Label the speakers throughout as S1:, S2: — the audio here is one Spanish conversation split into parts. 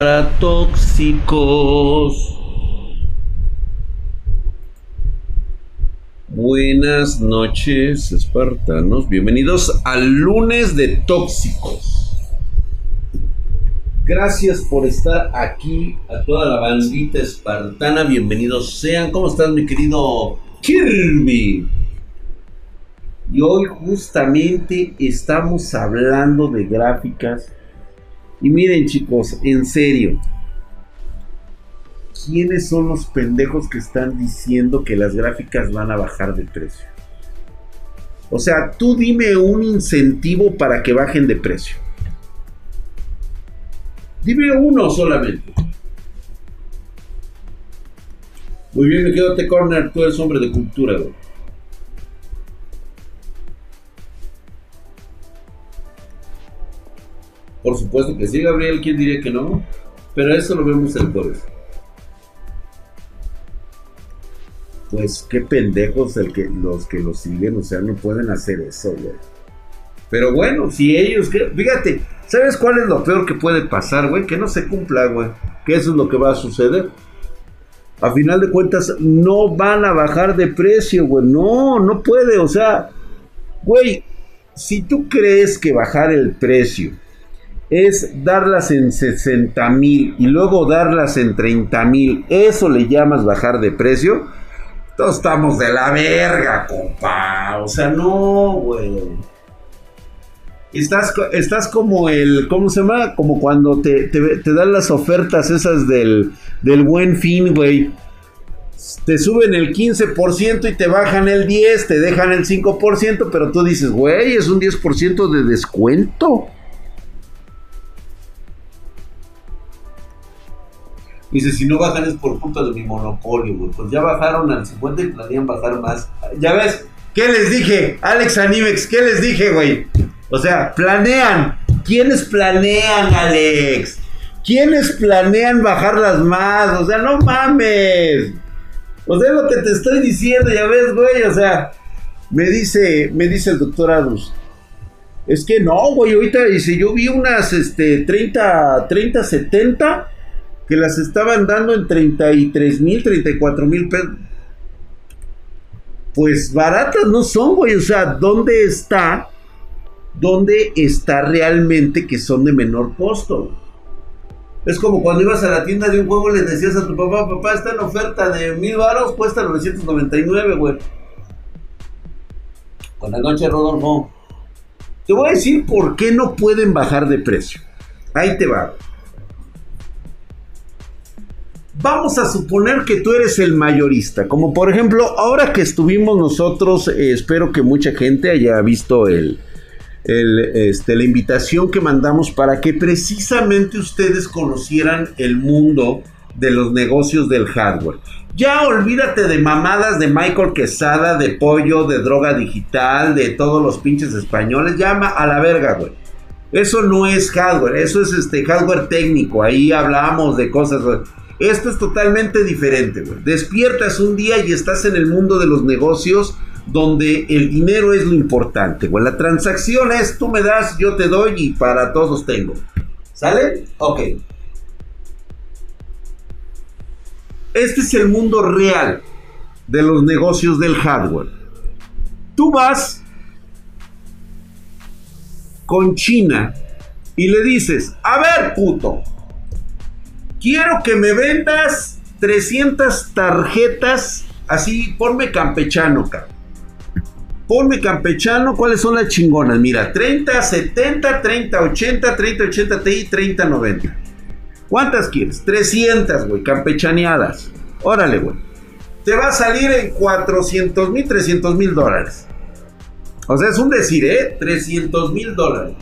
S1: para tóxicos. Buenas noches, espartanos. Bienvenidos al lunes de tóxicos. Gracias por estar aquí a toda la bandita espartana. Bienvenidos sean. ¿Cómo estás, mi querido Kirby? Y hoy justamente estamos hablando de gráficas y miren chicos, en serio, ¿quiénes son los pendejos que están diciendo que las gráficas van a bajar de precio? O sea, tú dime un incentivo para que bajen de precio. Dime uno solamente. Muy bien, me quedo te corner, tú eres hombre de cultura, güey. Por supuesto que sí, Gabriel, ¿quién diría que no? Pero eso lo vemos el jueves. Pues qué pendejos el que, los que lo siguen, o sea, no pueden hacer eso, güey. Pero bueno, si ellos, fíjate, ¿sabes cuál es lo peor que puede pasar, güey? Que no se cumpla, güey. Que eso es lo que va a suceder. A final de cuentas, no van a bajar de precio, güey. No, no puede, o sea, güey, si tú crees que bajar el precio es darlas en 60 mil y luego darlas en 30 mil, ¿eso le llamas bajar de precio? Todos estamos de la verga, compa. O sea, no, güey. Estás, estás como el, ¿cómo se llama? Como cuando te, te, dan las ofertas esas del, del buen fin, güey. Te suben el 15% y te bajan el 10%, te dejan el 5%, pero tú dices, güey, es un 10% de descuento. Dice, si no bajan es por culpa de mi monopolio, güey. Pues ya bajaron al 50 y planean bajar más. Ya ves, ¿qué les dije? Alex Animex, ¿qué les dije, güey? O sea, planean. ¿Quiénes planean, Alex? ¿Quiénes planean bajarlas más? O sea, no mames. O sea, es lo que te estoy diciendo, ya ves, güey. O sea, me dice, me dice el doctor Adus. Es que no, güey, ahorita dice, yo vi unas este, 30, 30, 70 que las estaban dando en 33 mil, 34 mil pesos. Pues baratas no son, güey. O sea, ¿dónde está? ¿Dónde está realmente que son de menor costo? Es como cuando ibas a la tienda de un juego y le decías a tu papá, papá, está en oferta de mil baros, cuesta 999, güey. Buenas noches, Rodolfo. Te voy a decir por qué no pueden bajar de precio. Ahí te va. Vamos a suponer que tú eres el mayorista, como por ejemplo, ahora que estuvimos nosotros, eh, espero que mucha gente haya visto el, este, la invitación que mandamos para que precisamente ustedes conocieran el mundo de los negocios del hardware. Ya olvídate de mamadas de Michael Quesada, de pollo, de droga digital, de todos los pinches españoles. Llama a la verga, güey. Eso no es hardware, eso es este hardware técnico. Ahí hablamos de cosas. Esto es totalmente diferente, güey. Despiertas un día y estás en el mundo de los negocios donde el dinero es lo importante, güey. La transacción es tú me das, yo te doy y para todos tengo. ¿Sale? Ok. Este es el mundo real de los negocios del hardware. Tú vas con China y le dices, a ver, puto, quiero que me vendas 300 tarjetas, así, ponme campechano, cabrón. Ponme campechano, ¿cuáles son las chingonas? Mira, 30, 70, 30, 80, 30, 80 Ti, 30, 90. ¿Cuántas quieres? 300, güey, campechaneadas. Órale, güey. Te va a salir en 400 mil, 300 mil dólares. O sea, es un decir, ¿eh? 300 mil dólares.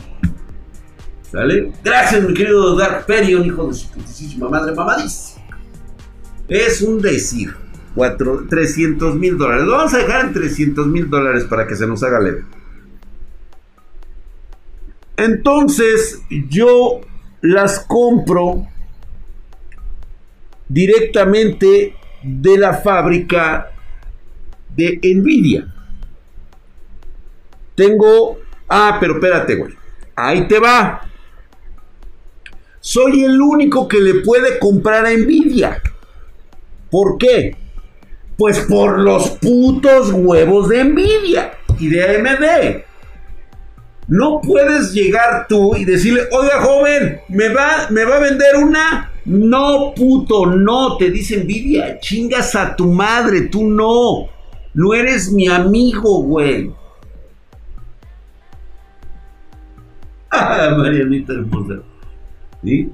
S1: ¿Sale? Gracias, mi querido Dark Perion, hijo de su putísima madre mamadísima. Es un decir. 300 mil dólares. Lo vamos a dejar en 300 mil dólares para que se nos haga leve. Entonces, yo las compro directamente de la fábrica de Nvidia. Tengo. Ah, pero espérate, güey. Ahí te va. Soy el único que le puede comprar a Nvidia. ¿Por qué? Pues por los putos huevos de Nvidia y de AMD. No puedes llegar tú y decirle, oiga joven, ¿me va, ¿me va a vender una? No, puto, no, te dice Nvidia, chingas a tu madre, tú no. No eres mi amigo, güey. Ah, Marianita hermosa.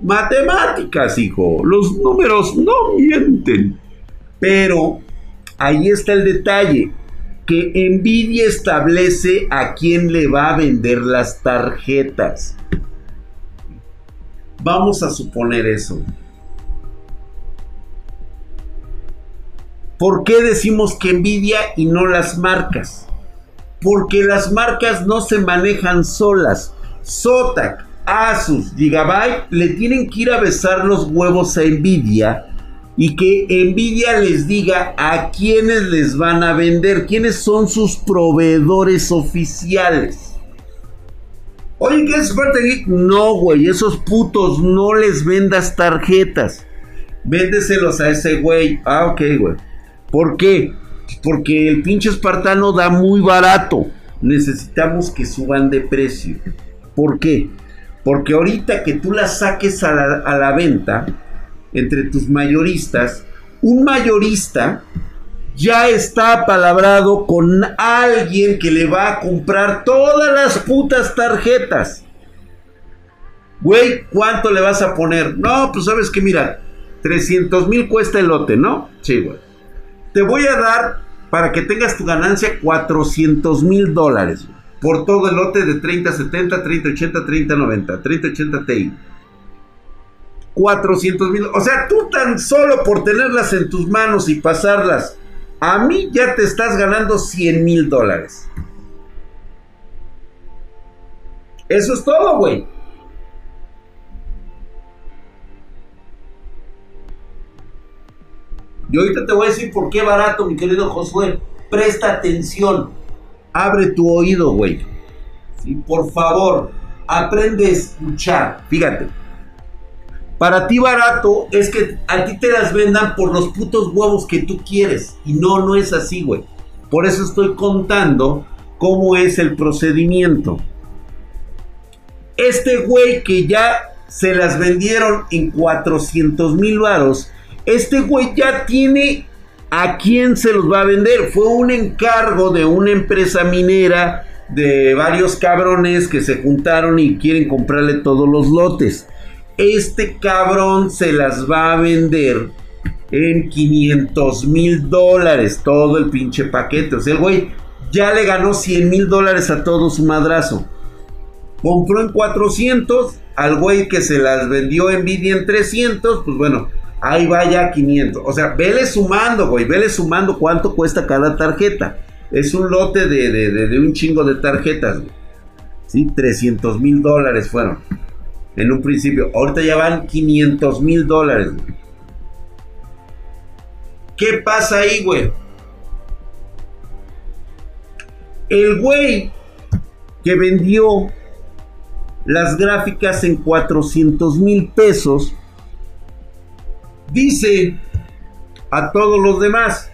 S1: Matemáticas, hijo. Los números no mienten. Pero ahí está el detalle. Que Nvidia establece a quién le va a vender las tarjetas. Vamos a suponer eso. ¿Por qué decimos que Nvidia y no las marcas? Porque las marcas no se manejan solas. Zotac, Asus, Gigabyte le tienen que ir a besar los huevos a Nvidia y que Nvidia les diga a quiénes les van a vender, quiénes son sus proveedores oficiales. Oye, ¿qué es Geek? No, güey, esos putos no les vendas tarjetas. Véndeselos a ese güey. Ah, ok, güey. ¿Por qué? Porque el pinche espartano da muy barato. Necesitamos que suban de precio. ¿Por qué? Porque ahorita que tú la saques a la, venta entre tus mayoristas, un mayorista ya está apalabrado con alguien que le va a comprar todas las putas tarjetas. Güey, ¿cuánto le vas a poner? No, pues sabes que mira, 300 mil cuesta el lote, ¿no? Sí, güey. Te voy a dar, para que tengas tu ganancia, 400 mil dólares por todo el lote de 3070, 3080, 3090, 3080 Ti. 400 mil. O sea, tú tan solo por tenerlas en tus manos y pasarlas, a mí ya te estás ganando 100 mil dólares. Eso es todo, güey. Y ahorita te voy a decir por qué barato, mi querido Josué. Presta atención abre tu oído, güey. ¿Sí? Por favor, aprende a escuchar. Fíjate. Para ti barato es que a ti te las vendan por los putos huevos que tú quieres. Y no, no es así, güey. Por eso estoy contando cómo es el procedimiento. Este güey que ya se las vendieron en 400 mil varos. Este güey ya tiene ¿A quién se los va a vender? Fue un encargo de una empresa minera de varios cabrones que se juntaron y quieren comprarle todos los lotes. Este cabrón se las va a vender en 500 mil dólares todo el pinche paquete. O sea, el güey ya le ganó 100 mil dólares a todo su madrazo. Compró en 400 al güey que se las vendió en Nvidia en 300. Pues bueno, ahí vaya 500. O sea, vele sumando, güey, vele sumando cuánto cuesta cada tarjeta. Es un lote de, un chingo de tarjetas, güey. ¿Sí? 300 mil dólares fueron. En un principio. Ahorita ya van 500 mil dólares, ¿Qué pasa ahí, güey? El güey que vendió las gráficas en 400 mil pesos dice a todos los demás,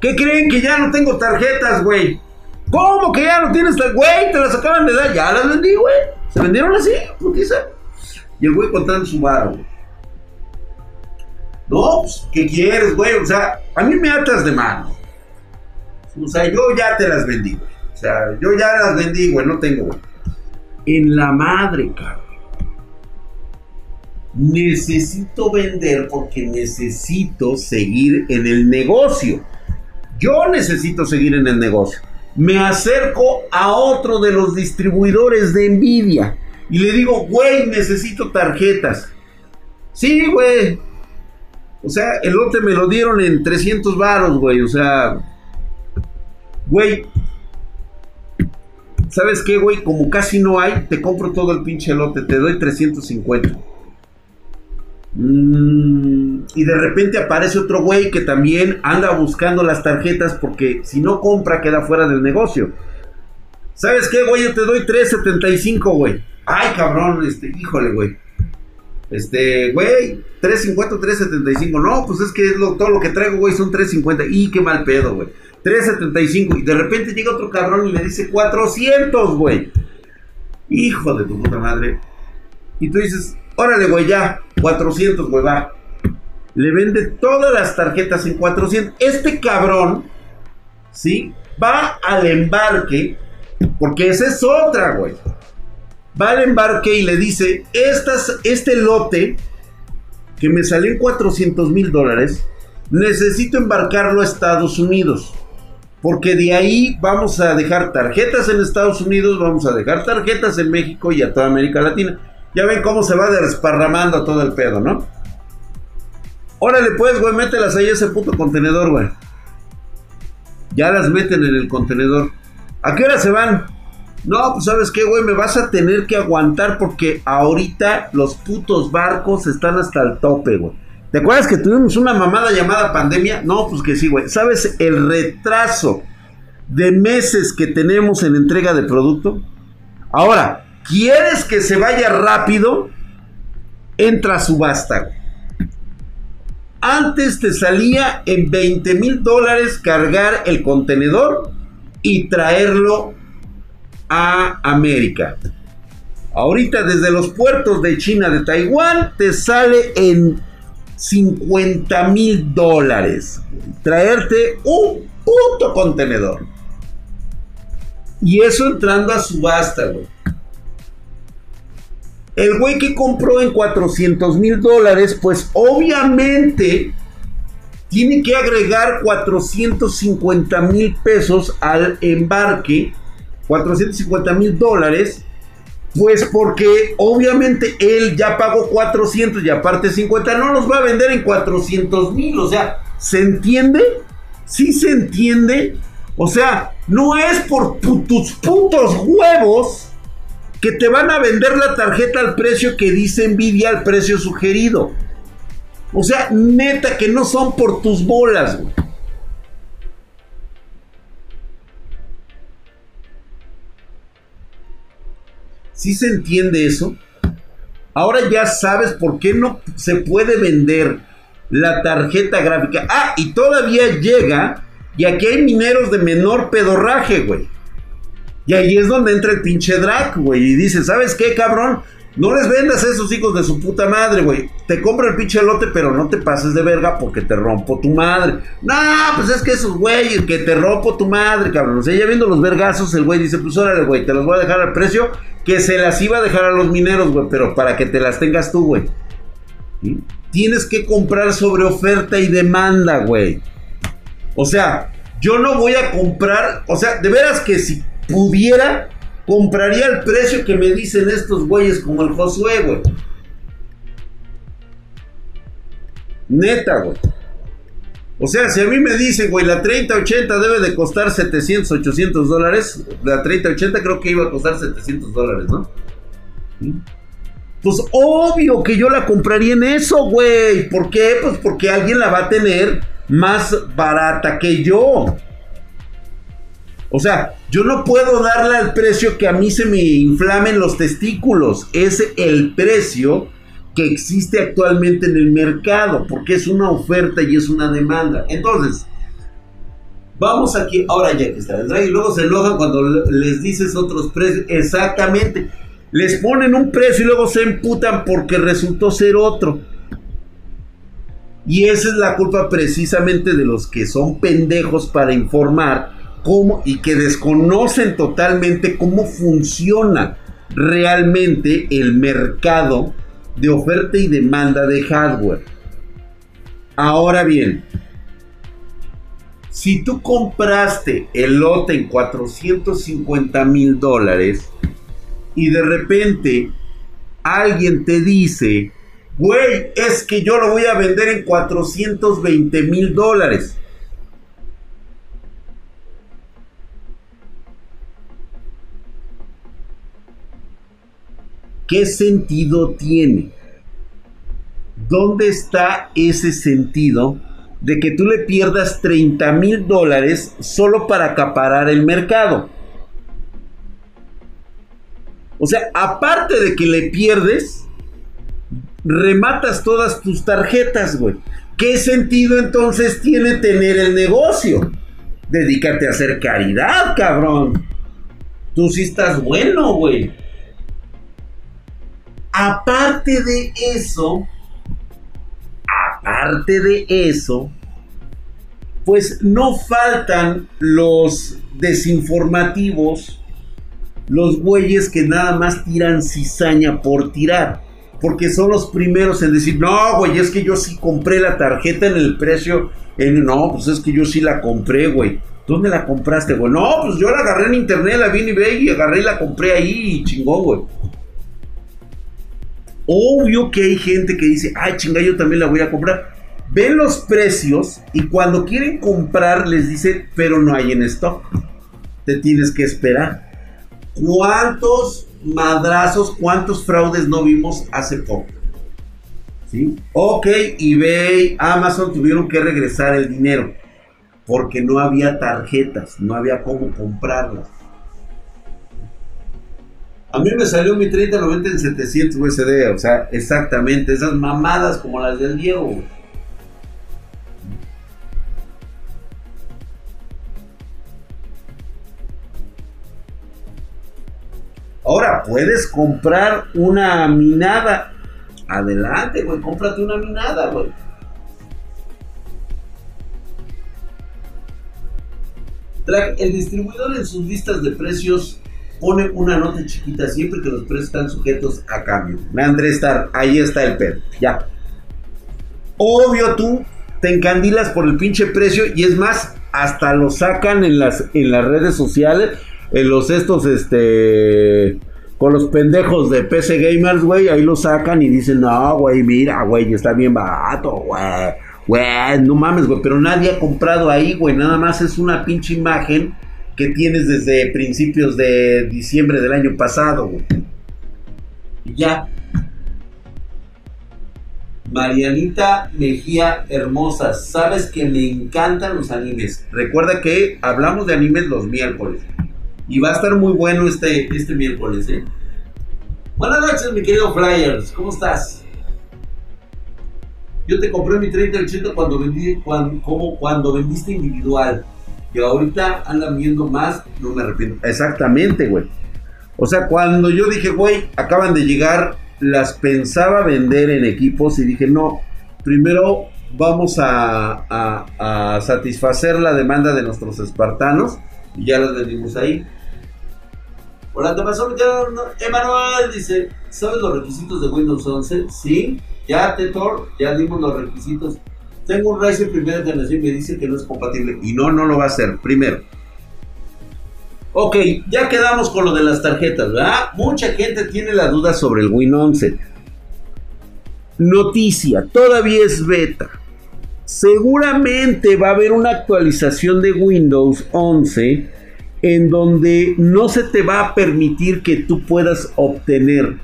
S1: ¿qué creen que ya no tengo tarjetas, güey? ¿Cómo que ya no tienes tarjetas? Güey, te las acaban de dar, ya las vendí, güey. Se vendieron así, putiza. Y el güey contando su barro, güey. No, pues, ¿qué quieres, güey? O sea, a mí me atas de mano. O sea, yo ya te las vendí, güey. O sea, yo ya las vendí, güey, no tengo, güey. En la madre, cabrón necesito vender porque necesito seguir en el negocio. Yo necesito seguir en el negocio. Me acerco a otro de los distribuidores de Nvidia y le digo, güey, necesito tarjetas. Sí, güey. O sea, el lote me lo dieron en 300 varos, güey. O sea, güey. ¿Sabes qué, güey? Como casi no hay, te compro todo el pinche lote. Te doy 350. Mm, y de repente aparece otro güey que también anda buscando las tarjetas porque si no compra queda fuera del negocio. ¿Sabes qué, güey? Yo te doy 3.75, güey. Ay, cabrón, este, híjole, güey. Este, güey, 350, 375. No, pues es que todo lo que traigo, güey, son 350. Y qué mal pedo, güey. 375. Y de repente llega otro cabrón y le dice 400, güey. Hijo de tu puta madre. Y tú dices, órale, güey, ya. 400, güey, va. Le vende todas las tarjetas en 400. Este cabrón, ¿sí? Va al embarque. Porque esa es otra, güey. Va al embarque y le dice, Estas, este lote que me salió en 400 mil dólares, necesito embarcarlo a Estados Unidos. Porque de ahí vamos a dejar tarjetas en Estados Unidos, vamos a dejar tarjetas en México y a toda América Latina. Ya ven cómo se va desparramando todo el pedo, ¿no? Órale pues, güey, mételas ahí a ese puto contenedor, güey. Ya las meten en el contenedor. ¿A qué hora se van? No, pues sabes qué, güey, me vas a tener que aguantar porque ahorita los putos barcos están hasta el tope, güey. ¿Te acuerdas que tuvimos una mamada llamada pandemia? No, pues que sí, güey. ¿Sabes el retraso de meses que tenemos en entrega de producto? Ahora, ¿quieres que se vaya rápido? Entra a subasta. Antes te salía en 20 mil dólares cargar el contenedor y traerlo a América. Ahorita desde los puertos de China, de Taiwán, te sale en 50 mil dólares. Traerte un puto contenedor. Y eso entrando a subasta, güey. El güey que compró en 400 mil dólares, pues obviamente tiene que agregar 450 mil pesos al embarque. 450 mil dólares pues porque obviamente él ya pagó 400 y aparte 50, no los va a vender en 400 mil. O sea, ¿se entiende? Sí se entiende. O sea, no es por tus putos huevos que te van a vender la tarjeta al precio que dice Nvidia, al precio sugerido. O sea, neta que no son por tus bolas, güey. ¿Sí se entiende eso? Ahora ya sabes por qué no se puede vender la tarjeta gráfica. Ah, y todavía llega. Y aquí hay mineros de menor pedorraje, güey. Y ahí es donde entra el pinche drag, güey. Y dice, ¿sabes qué, cabrón? No les vendas a esos hijos de su puta madre, güey. Te compro el pinche lote, pero no te pases de verga porque te rompo tu madre. No, pues es que esos güeyes, que te rompo tu madre, cabrón. O sea, ya viendo los vergazos, el güey dice, pues órale, güey, te los voy a dejar al precio que se las iba a dejar a los mineros, güey, pero para que te las tengas tú, güey. Tienes que comprar sobre oferta y demanda, güey. O sea, yo no voy a comprar, o sea, de veras que si pudiera compraría el precio que me dicen estos güeyes como el Josué, güey. Neta, güey. O sea, si a mí me dicen, güey, la 3080 debe de costar 700, 800 dólares, la 3080 creo que iba a costar 700 dólares, ¿no? Pues obvio que yo la compraría en eso, güey. ¿Por qué? Pues porque alguien la va a tener más barata que yo. O sea, yo no puedo darle al precio que a mí se me inflamen los testículos. Es el precio que existe actualmente en el mercado, porque es una oferta y es una demanda. Entonces, vamos aquí, ahora ya que está el y luego se enojan cuando les dices otros precios. Exactamente, les ponen un precio y luego se emputan porque resultó ser otro. Y esa es la culpa precisamente de los que son pendejos para informar cómo y que desconocen totalmente cómo funciona realmente el mercado de oferta y demanda de hardware. Ahora bien, si tú compraste el lote en 450 mil dólares y de repente alguien te dice, güey, es que yo lo voy a vender en 420 mil dólares. ¿Qué sentido tiene? ¿Dónde está ese sentido de que tú le pierdas 30 mil dólares solo para acaparar el mercado? O sea, aparte de que le pierdes, rematas todas tus tarjetas, güey. ¿Qué sentido entonces tiene tener el negocio? Dedícate a hacer caridad, cabrón. Tú sí estás bueno, güey. Aparte de eso, aparte de eso, pues no faltan los desinformativos, los güeyes que nada más tiran cizaña por tirar. Porque son los primeros en decir, no, güey, es que yo sí compré la tarjeta en el precio. No, pues es que yo sí la compré, güey. ¿Dónde la compraste, güey? No, pues yo la agarré en internet, la vi en eBay y agarré y la compré ahí y chingón, güey. Obvio que hay gente que dice, ay, chinga, yo también la voy a comprar. Ven los precios y cuando quieren comprar les dicen, pero no hay en stock. Te tienes que esperar. ¿Cuántos madrazos, cuántos fraudes no vimos hace poco? ¿Sí? Ok, eBay, Amazon tuvieron que regresar el dinero porque no había tarjetas, no había cómo comprarlas. A mí me salió mi 3090 en 700 USD, o sea, exactamente, esas mamadas como las del Diego. Ahora, puedes comprar una minada. Adelante, güey, cómprate una minada, güey. El distribuidor en sus listas de precios pone una nota chiquita siempre que los precios están sujetos a cambio. Andrés Star, ahí está el pedo. Ya. Obvio tú te encandilas por el pinche precio y es más, hasta lo sacan en las, en las redes sociales, en los estos, este, con los pendejos de PC Gamers, güey, ahí lo sacan y dicen, no, güey, mira, güey, está bien barato, güey. Güey, no mames, güey, pero nadie ha comprado ahí, güey, nada más es una pinche imagen que tienes desde principios de diciembre del año pasado, ya. Marianita Mejía Hermosa, sabes que me encantan los animes. Recuerda que hablamos de animes los miércoles. Y va a estar muy bueno este, este miércoles, ¿eh? Buenas noches, mi querido Flyers. ¿Cómo estás? Yo te compré mi 30 cuando vendí, cuando, como cuando vendiste individual que ahorita andan viendo más, no me arrepiento. Exactamente, güey. O sea, cuando yo dije, güey, acaban de llegar, las pensaba vender en equipos y dije, no, primero vamos a, a, satisfacer la demanda de nuestros espartanos y ya las vendimos ahí. Hola, ¿te pasó? Emanuel dice, ¿sabes los requisitos de Windows 11? Sí, ya, Tetor, ya dimos los requisitos. Tengo un Ryzen primera generación y me dice que no es compatible. Y no, no lo va a hacer. Primero. Ok, ya quedamos con lo de las tarjetas, ¿verdad? Mucha gente tiene la duda sobre el Win 11. Noticia, todavía es beta. Seguramente va a haber una actualización de Windows 11 en donde no se te va a permitir que tú puedas obtener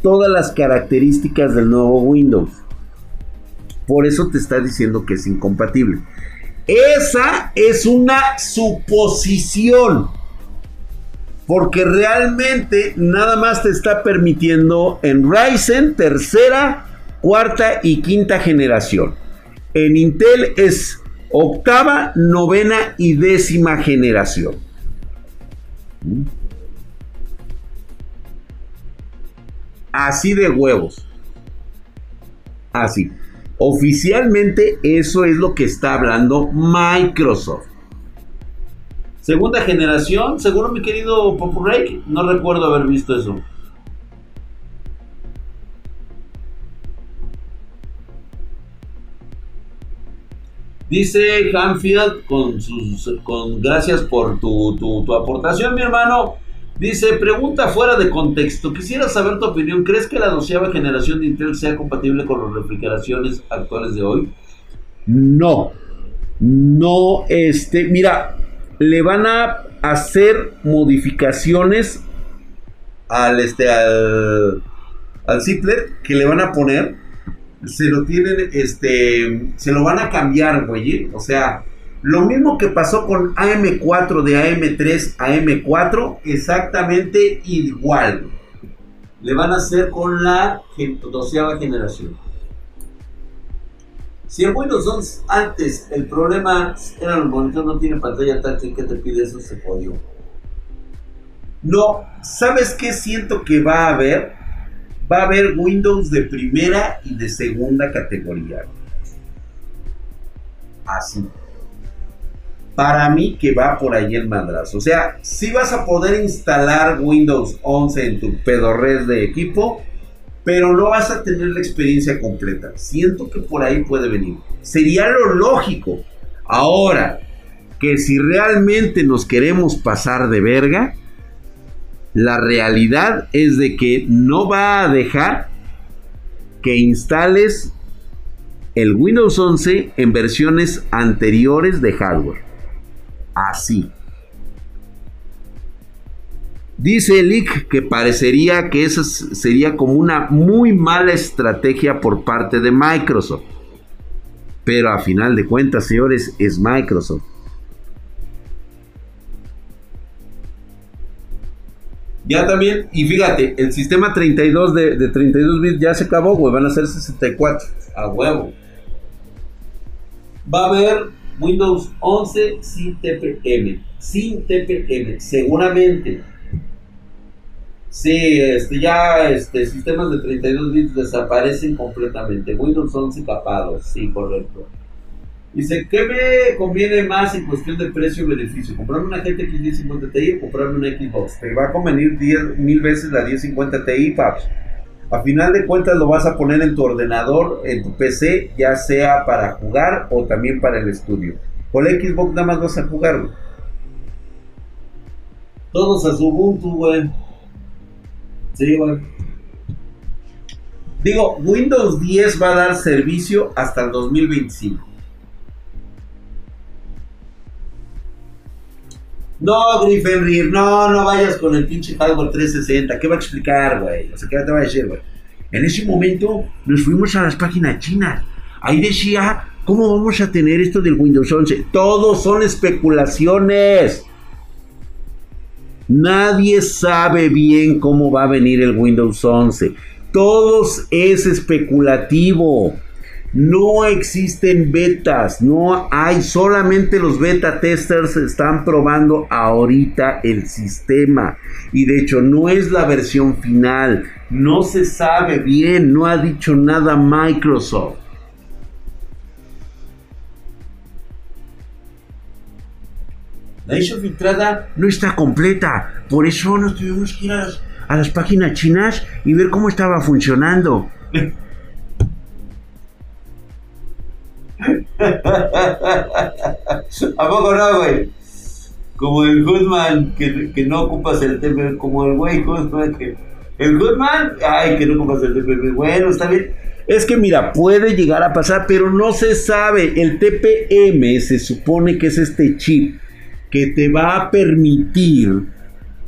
S1: todas las características del nuevo Windows. Por eso te está diciendo que es incompatible. Esa es una suposición. Porque realmente nada más te está permitiendo en Ryzen tercera, cuarta y quinta generación. En Intel es octava, novena y décima generación. Así de huevos. Así. Oficialmente eso es lo que está hablando Microsoft. Segunda generación, seguro mi querido Popurake, no recuerdo haber visto eso. Dice Hanfield con sus con gracias por tu, tu aportación, mi hermano. Dice, pregunta fuera de contexto. Quisiera saber tu opinión. ¿Crees que la doceava generación de Intel sea compatible con las refrigeraciones actuales de hoy? No. No, este, mira, le van a hacer modificaciones al este al al que le van a poner se lo tienen este se lo van a cambiar, güey, o sea, lo mismo que pasó con AM4 de AM3 a AM4, exactamente igual. le van a hacer con la doceava generación. Si en Windows 11 antes el problema era los monitores no tienen pantalla táctil, ¿qué te pide eso? Se jodió. No, ¿sabes qué siento que va a haber? Va a haber Windows de primera y de segunda categoría. Así. Para mí que va por ahí el madrazo. O sea, si vas a poder instalar Windows 11 en tu pedorres de equipo, pero no vas a tener la experiencia completa. Siento que por ahí puede venir. Sería lo lógico. Ahora, que si realmente nos queremos pasar de verga, la realidad es de que no va a dejar que instales el Windows 11 en versiones anteriores de hardware. Así. Dice Lick que parecería que esa sería como una muy mala estrategia por parte de Microsoft. Pero a final de cuentas, señores, es Microsoft. Ya también, y fíjate, el sistema 32 de, 32 bits ya se acabó, güey, van a ser 64. A huevo. Va a haber Windows 11 sin TPM. Sin TPM, seguramente. Sí, este, ya este, sistemas de 32 bits desaparecen completamente. Windows 11 capado, sí, correcto. Dice, ¿qué me conviene más en cuestión de precio y beneficio? ¿Comprarme una GTX 1050 Ti o comprarme una Xbox? Te va a convenir 10, mil veces la 1050 Ti, paps. A final de cuentas lo vas a poner en tu ordenador, en tu PC, ya sea para jugar o también para el estudio. Con la Xbox nada más vas a jugar, Todos a su Ubuntu, güey. Sí, Digo, Windows 10 va a dar servicio hasta el 2025. No, Griffenrir, no, no vayas con el pinche hardware 360. ¿Qué va a explicar, güey? O sea, ¿qué te va a decir, güey? En ese momento nos fuimos a las páginas chinas. Ahí decía, ¿cómo vamos a tener esto del Windows 11? Todos son especulaciones. Nadie sabe bien cómo va a venir el Windows 11. Todos es especulativo. No existen betas, no hay, solamente los beta testers están probando ahorita el sistema. Y de hecho no es la versión final, no se sabe bien, no ha dicho nada Microsoft. La edición filtrada no está completa. Por eso nos tuvimos que ir a las, páginas chinas y ver cómo estaba funcionando. ¿A poco no, güey? Como el Goodman, que, que no ocupas el TPM, como el güey Goodman, que... El Goodman, ay, que no ocupas el TPM. Bueno, está bien. Es que mira, puede llegar a pasar, pero no se sabe. El TPM se supone que es este chip que te va a permitir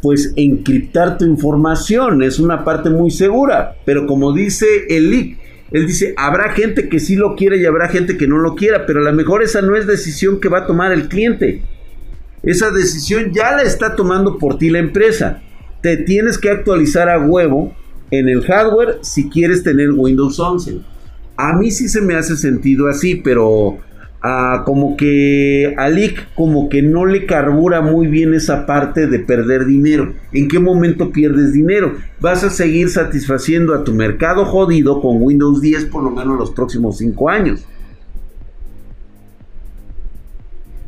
S1: pues encriptar tu información. Es una parte muy segura. Pero como dice el leak, él dice, habrá gente que sí lo quiere y habrá gente que no lo quiera, pero a lo mejor esa no es decisión que va a tomar el cliente. Esa decisión ya la está tomando por ti la empresa. Te tienes que actualizar a huevo en el hardware si quieres tener Windows 11. A mí sí se me hace sentido así, pero como que a Lick como que no le carbura muy bien esa parte de perder dinero. ¿En qué momento pierdes dinero? Vas a seguir satisfaciendo a tu mercado jodido con Windows 10 por lo menos los próximos 5 años.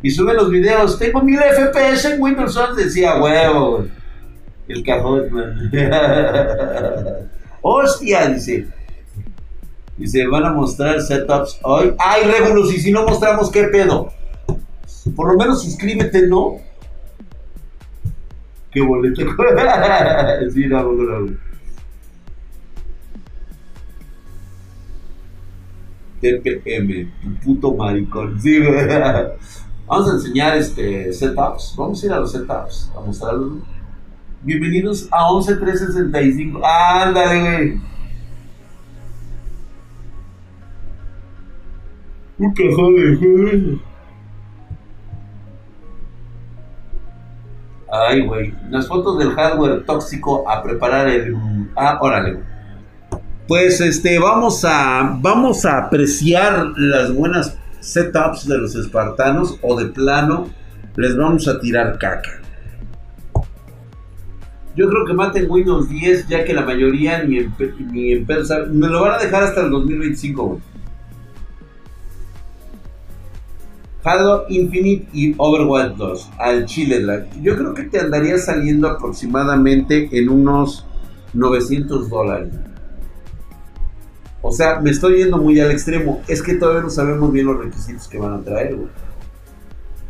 S1: Y sube los videos, tengo 1000 FPS en Windows 11, decía huevo. El cajón, Hostia, dice. Y se van a mostrar setups hoy. ¡Ay, Regulus! Y si no mostramos, ¿qué pedo? Por lo menos suscríbete, ¿no? ¡Qué boleto! sí, no, no, no. TPM, tu puto maricón. Sí, Vamos a enseñar este setups. Vamos a ir a los setups a mostrarlos. Bienvenidos a 11365. Ándale, güey. Un cajón de Ay, güey. Las fotos del hardware tóxico a preparar el Ah, órale. Pues este, vamos a, vamos a apreciar las buenas setups de los espartanos o de plano les vamos a tirar caca. Yo creo que maten Windows 10 ya que la mayoría ni en, ni en me lo van a dejar hasta el 2025. Güey. Halo Infinite y Overwatch 2 al Chile. Yo creo que te andaría saliendo aproximadamente en unos 900 dólares. O sea, me estoy yendo muy al extremo. Es que todavía no sabemos bien los requisitos que van a traer, güey.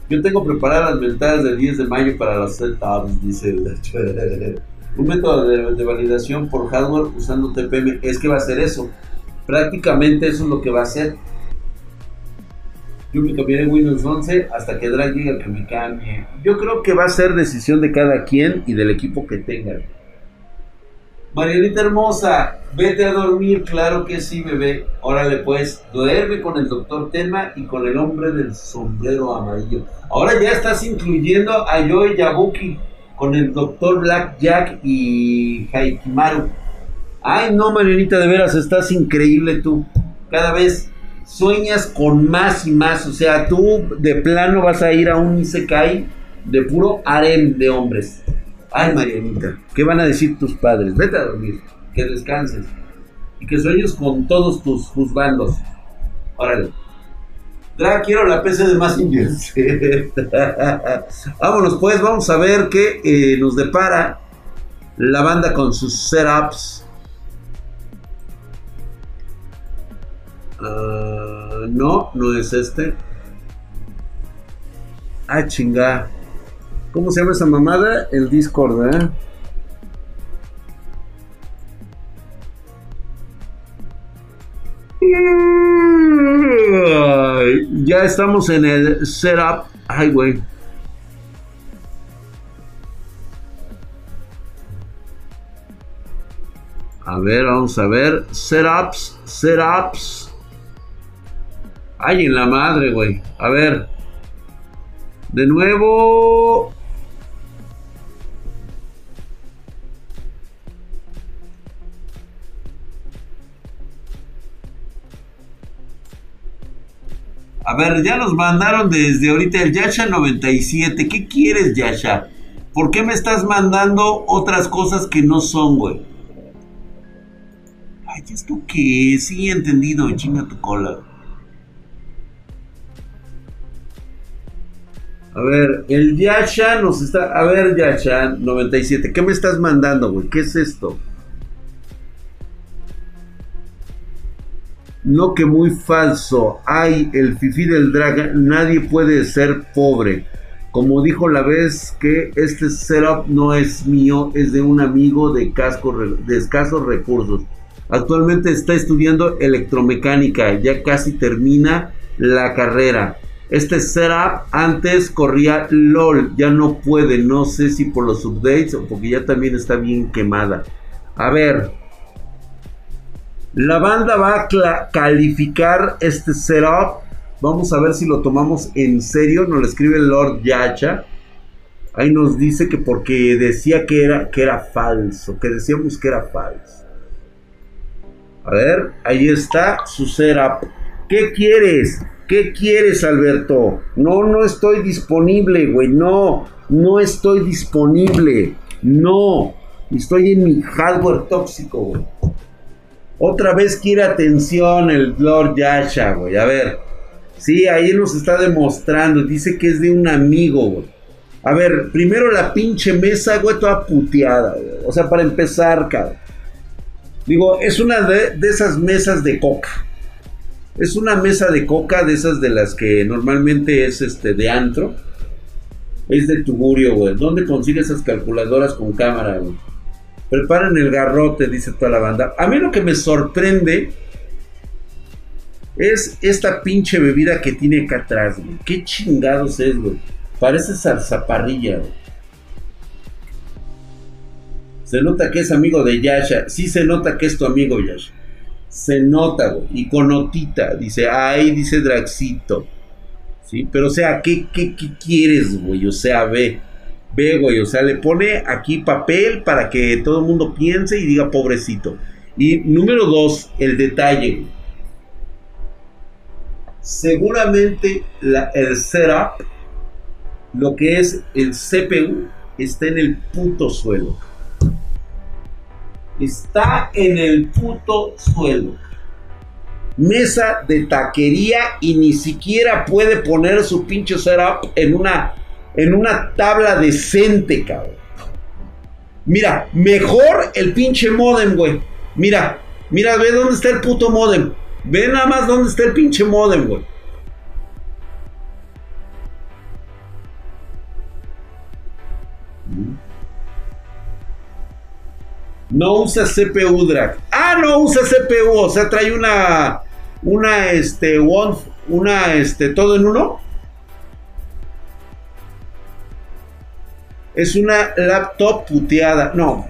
S1: Yo tengo preparadas las ventanas del 10 de mayo para los setups, dice el... Un método de, de, validación por hardware usando TPM. Es que va a ser eso. Prácticamente eso es lo que va a hacer. Yo me cambiaré Windows 11 hasta que Drag diga que me cambie. Yo creo que va a ser decisión de cada quien y del equipo que tenga. Marianita hermosa, vete a dormir, claro que sí, bebé. Órale pues, duerme con el doctor Tema y con el hombre del sombrero amarillo. Ahora ya estás incluyendo a Joey Yabuki con el doctor Black Jack y Haikimaru. Ay, no, Marianita, de veras, estás increíble tú. Cada vez sueñas con más y más. O sea, tú de plano vas a ir a un Isekai de puro harem de hombres. Ay, Marianita, ¿qué van a decir tus padres? Vete a dormir, que descanses y que sueñes con todos tus juzgandos. Órale. Ya quiero la PC de más indios. Vámonos pues, vamos a ver qué eh, nos depara la banda con sus setups. Ah, no, no es este. Ah, chinga. ¿Cómo se llama esa mamada? El Discord, ¿eh? ya estamos en el setup highway. A ver, vamos a ver. Setups, setups. Ay, en la madre, güey. A ver. De nuevo. A ver, ya nos mandaron desde ahorita el Yasha 97. ¿Qué quieres, Yasha? ¿Por qué me estás mandando otras cosas que no son, güey? Ay, ¿esto qué? Sí, entendido, chinga tu cola. A ver, el Yasha nos está. A ver, Yasha 97. ¿Qué me estás mandando, güey? ¿Qué es esto? No que muy falso. Ay, el fifi del drag. Nadie puede ser pobre. Como dijo la vez que este setup no es mío, es de un amigo de, de escasos recursos. Actualmente está estudiando electromecánica. Ya casi termina la carrera. Este setup antes corría LOL, ya no puede, no sé si por los updates o porque ya también está bien quemada. A ver, la banda va a calificar este setup. Vamos a ver si lo tomamos en serio. Nos lo escribe Lord Yacha. Ahí nos dice que porque decía que era, que era falso, que decíamos que era falso. A ver, ahí está su setup. ¿Qué quieres? ¿Qué quieres, Alberto? No, no estoy disponible, güey. No, no estoy disponible. No, estoy en mi hardware tóxico, güey. Otra vez quiere atención el Lord Yasha, güey. A ver. Sí, ahí nos está demostrando. Dice que es de un amigo, güey. A ver, primero la pinche mesa, güey, toda puteada. Güey. O sea, para empezar, cabrón. Digo, es una de, de esas mesas de coca. Es una mesa de coca de esas de las que normalmente es este de antro. Es de tuburio, güey. ¿Dónde consigues esas calculadoras con cámara, güey? Preparen el garrote, dice toda la banda. A mí lo que me sorprende es esta pinche bebida que tiene acá atrás, güey. ¿Qué chingados es, güey? Parece zarzaparrilla, güey. Se nota que es amigo de Yasha. Sí se nota que es tu amigo, Yasha. Se nota, güey. Y con notita. Dice, ay, dice Draxito. Sí, pero o sea, ¿qué, qué, qué quieres, güey? O sea, ve. Ve, güey, o sea, le pone aquí papel para que todo el mundo piense y diga pobrecito. Y número dos, el detalle. Seguramente el setup, lo que es el CPU, está en el puto suelo. Está en el puto suelo. Mesa de taquería y ni siquiera puede poner su pinche setup en una, en una tabla decente, cabrón. Mira, mejor el pinche modem, güey. Mira, mira, ve dónde está el puto modem. Ve nada más dónde está el pinche modem, güey. No usa CPU drag. Ah, no usa CPU, o sea, trae una una este one, una este todo en uno. Es una laptop puteada. No.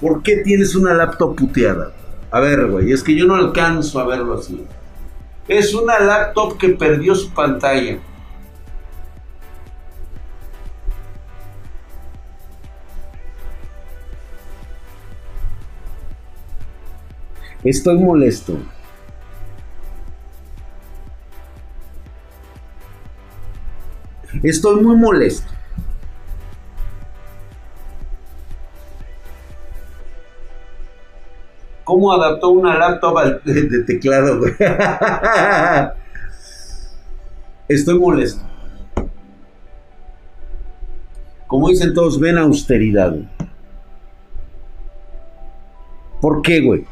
S1: ¿Por qué tienes una laptop puteada? A ver, güey, es que yo no alcanzo a verlo así. Es una laptop que perdió su pantalla. Estoy molesto. Estoy muy molesto. ¿Cómo adaptó una laptop al de teclado, güey? Estoy molesto. Como dicen todos, ven austeridad. ¿Por qué, güey?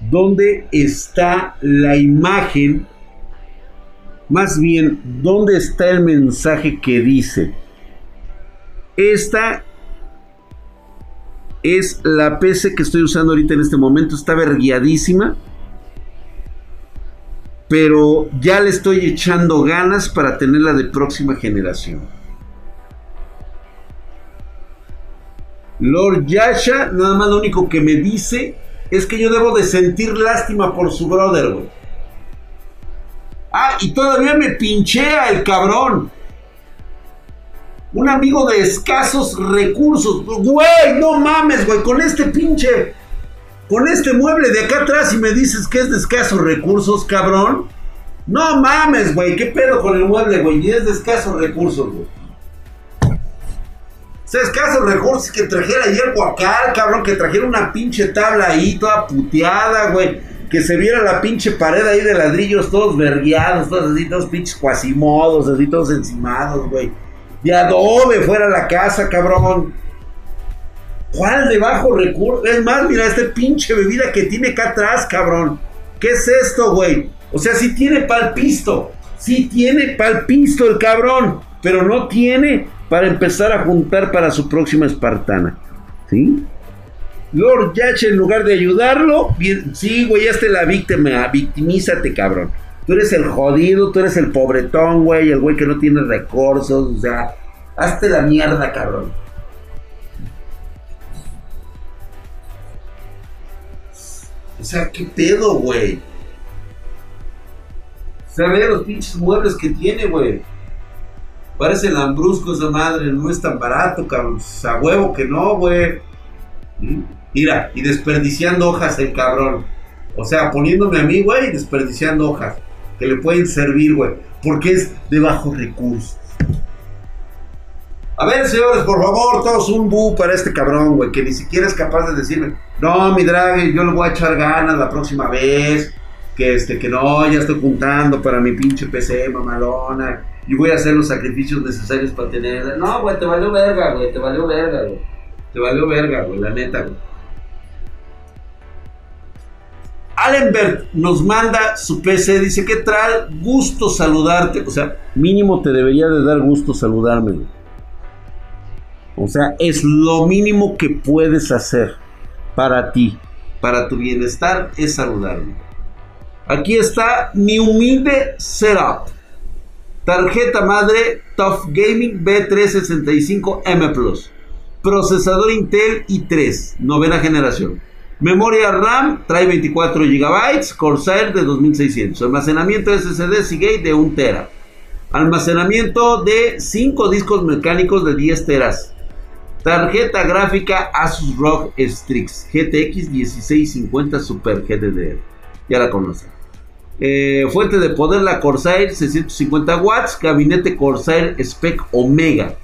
S1: ¿Dónde está la imagen? Más bien, ¿dónde está el mensaje que dice? Esta es la PC que estoy usando ahorita en este momento. Está verguiadísima. Pero ya le estoy echando ganas para tenerla de próxima generación. Lord Yasha, nada más lo único que me dice es que yo debo de sentir lástima por su brother, güey. Ah, y todavía me pinchea el cabrón. Un amigo de escasos recursos. Güey, no mames, güey. Con este pinche. Con este mueble de acá atrás y me dices que es de escasos recursos, cabrón. No mames, güey. ¿Qué pedo con el mueble, güey? Y es de escasos recursos, güey. ¿Sabes escasos recursos que trajera ayer Guacal, cabrón? Que trajera una pinche tabla ahí toda puteada, güey. Que se viera la pinche pared ahí de ladrillos todos vergueados, todos así, todos pinches cuasimodos, así todos encimados, güey. De adobe fuera la casa, cabrón. ¿Cuál de bajo recurso? Es más, mira, este pinche bebida que tiene acá atrás, cabrón. ¿Qué es esto, güey? O sea, sí tiene palpisto. Sí tiene palpisto el cabrón. Pero no tiene para empezar a juntar para su próxima espartana. ¿Sí? Lord Yache, en lugar de ayudarlo, bien, sí, güey, ya la víctima, victimízate, cabrón. Tú eres el jodido, tú eres el pobretón, güey, el güey que no tiene recursos, o sea, hazte la mierda, cabrón. O sea, ¿qué pedo, güey? O sea, ve los pinches muebles que tiene, güey. Parece lambrusco esa madre, no es tan barato, cabrón. A huevo que no, güey. ¿Mm? Mira, y desperdiciando hojas el cabrón. O sea, poniéndome a mí, güey, desperdiciando hojas. Que le pueden servir, güey. Porque es de bajo recursos. A ver, señores, por favor, todos un bu para este cabrón, güey, que ni siquiera es capaz de decirme, no, mi drag, yo le voy a echar ganas la próxima vez, que este, que no, ya estoy juntando para mi pinche PC mamalona, y voy a hacer los sacrificios necesarios para tener. No, güey, te valió verga, güey, te valió verga, güey. Te valió verga, güey, la neta, güey. Allenberg nos manda su PC, dice, ¿qué trae? Gusto saludarte. O sea, mínimo te debería de dar gusto saludarme. O sea, es lo mínimo que puedes hacer para ti, para tu bienestar, es saludarme. Aquí está mi humilde setup. Tarjeta madre Tough Gaming B365M Plus. Procesador Intel i3, novena generación. Memoria RAM trae 24 GB, Corsair de 2600. Almacenamiento SSD Seagate de 1 TB. Almacenamiento de 5 discos mecánicos de 10 teras. Tarjeta gráfica Asus ROG Strix GTX 1650 Super GDDR. Ya la conocen. Eh, fuente de poder la Corsair 650 watts. Gabinete Corsair Spec Omega.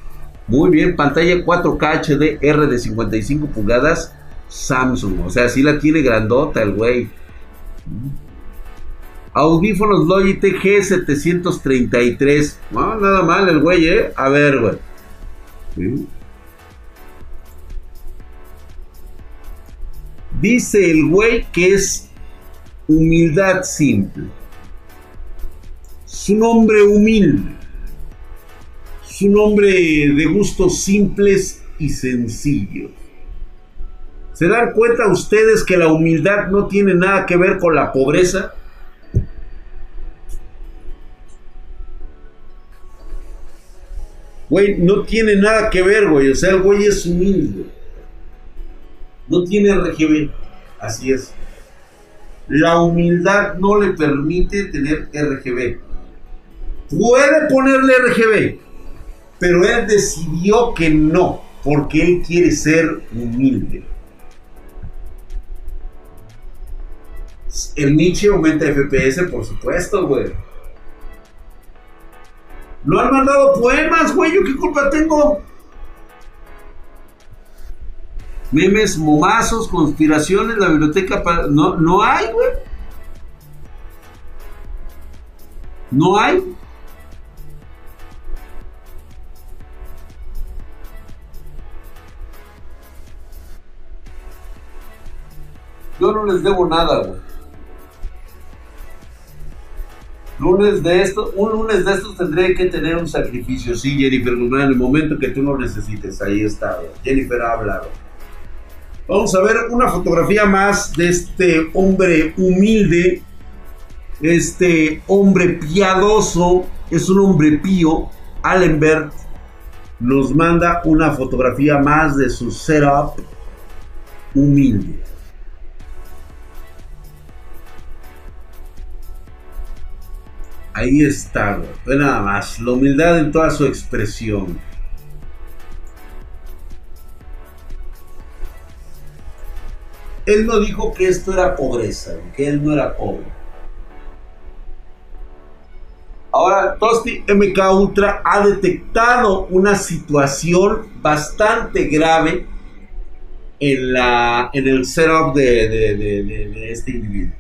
S1: Muy bien, pantalla 4K HD R de 55 pulgadas Samsung. O sea, sí la tiene grandota el güey. Audífonos Logitech G733. No, nada mal el güey, ¿eh? A ver, güey. Dice el güey que es humildad simple. Su nombre humilde. Su nombre de gustos simples y sencillos. ¿Se dan cuenta ustedes que la humildad no tiene nada que ver con la pobreza? Güey, no tiene nada que ver, güey. O sea, el güey es humilde. No tiene RGB. Así es. La humildad no le permite tener RGB. Puede ponerle RGB, pero él decidió que no, porque él quiere ser humilde. El Nietzsche aumenta FPS, por supuesto, güey. No han mandado poemas, güey. ¿Yo qué culpa tengo? Memes, momazos, conspiraciones, la biblioteca para... No, no hay, güey. No hay. Yo no les debo nada, güey. Lunes de esto, un lunes de estos tendré que tener un sacrificio. Sí, Jennifer en el momento que tú lo necesites. Ahí está. Jennifer ha hablado. Vamos a ver una fotografía más de este hombre humilde. Este hombre piadoso. Es un hombre pío. Allenberg nos manda una fotografía más de su setup humilde. Ahí está, güey. nada más. La humildad en toda su expresión. Él no dijo que esto era pobreza, que él no era pobre. Ahora, Tosti MK Ultra ha detectado una situación bastante grave en, la, en el setup de, de este individuo.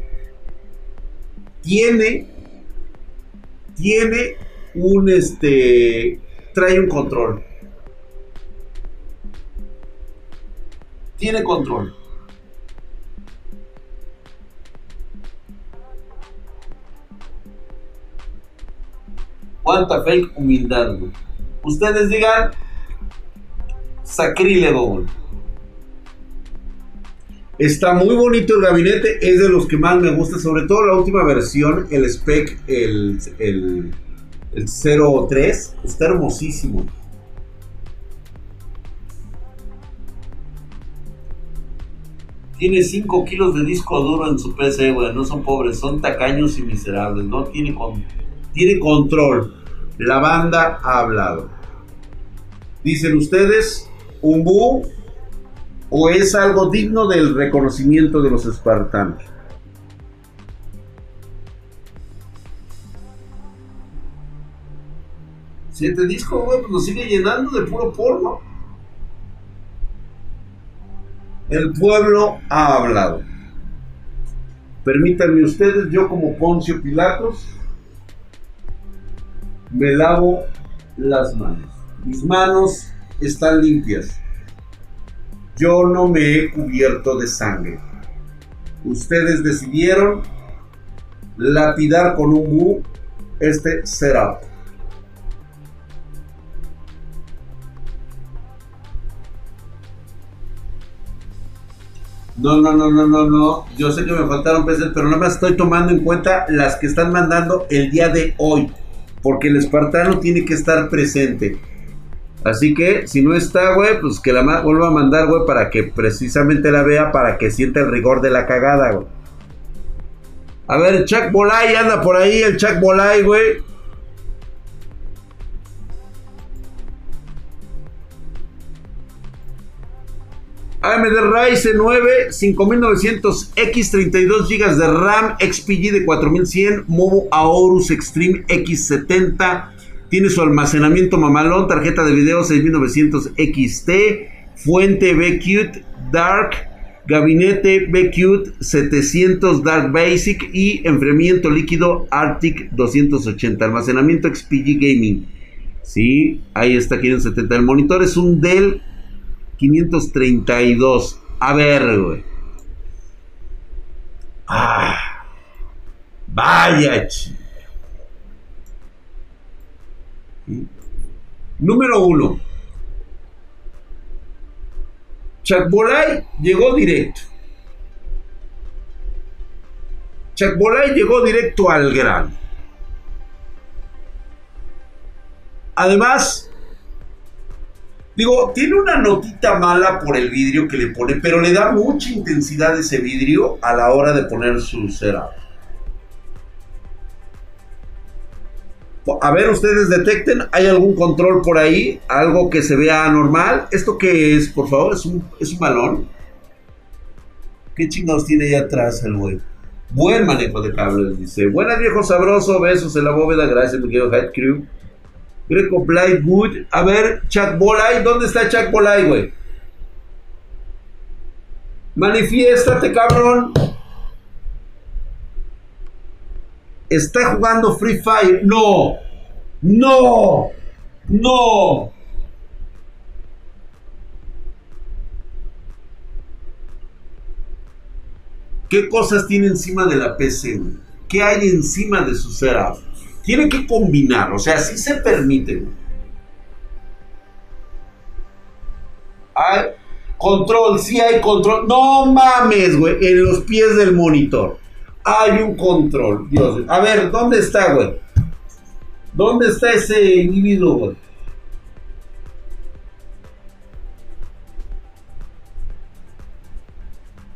S1: Tiene tiene un este trae un control. Tiene control. Cuánta fake humildad, Ustedes digan sacrílego, Está muy bonito el gabinete, es de los que más me gusta, sobre todo la última versión, el spec, el, el, 03, está hermosísimo. Tiene 5 kilos de disco duro en su PC, güey. No son pobres, son tacaños y miserables. No tiene, con, tiene control. La banda ha hablado. Dicen ustedes, un búho o es algo digno del reconocimiento de los espartanos? Siete discos, güey, pues lo sigue llenando de puro porno. El pueblo ha hablado. Permítanme ustedes, yo como Poncio Pilatos, me lavo las manos. Mis manos están limpias. Yo no me he cubierto de sangre. Ustedes decidieron lapidar con un bu este setup. No, no, no, no, no, no. Yo sé que me faltaron peces, pero no me estoy tomando en cuenta las que están mandando el día de hoy. Porque el espartano tiene que estar presente. Así que si no está, güey, pues que la vuelva a mandar, güey, para que precisamente la vea, para que sienta el rigor de la cagada, güey. A ver, Chuck Bolay anda por ahí, el Chuck Bolay, güey. AMD Ryzen 9 5900X 32 GB de RAM XPG de 4100 Movo Aorus Extreme X70 tiene su almacenamiento mamalón tarjeta de video 6900 XT fuente BQt Dark gabinete BQt 700 Dark Basic y enfriamiento líquido Arctic 280 almacenamiento XPG Gaming. Sí, ahí está 570 el monitor es un Dell 532. A ver, güey. Ah, vaya. Número uno. Chakbolay llegó directo. Chakbolay llegó directo al grano. Además, Digo, tiene una notita mala por el vidrio que le pone, pero le da mucha intensidad ese vidrio a la hora de poner su setup. A ver, ustedes detecten, ¿hay algún control por ahí? ¿Algo que se vea anormal? ¿Esto qué es, por favor? ¿Es un, es un balón? ¿Qué chingados tiene ahí atrás el güey? Buen manejo de cables, dice. Buenas, viejo sabroso. Besos en la bóveda. Gracias, mi querido Head Crew. Greco Blywood. A ver, Chuck Bolay. ¿Dónde está Chuck Bolay, güey? Manifiéstate, cabrón. Está jugando Free Fire. No. No. No. ¿Qué cosas tiene encima de la PC? ¿Qué hay encima de su setup? Tiene que combinar, o sea, sí se permite. Hay control, sí hay control. No mames, güey, en los pies del monitor. Hay un control, Dios. A ver, ¿dónde está, güey? ¿Dónde está ese individuo, güey?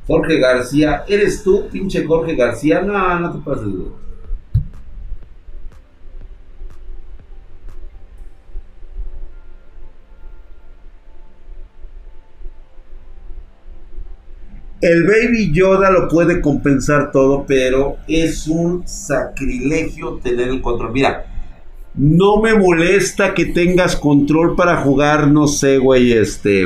S1: Jorge García, ¿eres tú, pinche Jorge García? No, no te pases, güey. El Baby Yoda lo puede compensar todo, pero es un sacrilegio tener el control. Mira, no me molesta que tengas control para jugar, no sé, güey, este.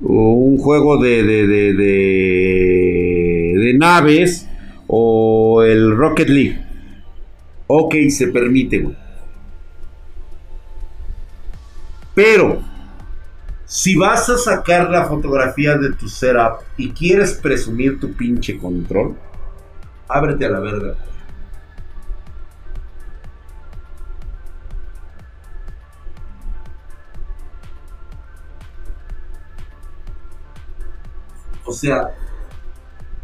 S1: Un juego de, de, de, de, de naves o el Rocket League. Ok, se permite, güey. Pero si vas a sacar la fotografía de tu setup y quieres presumir tu pinche control, ábrete a la verga. O sea,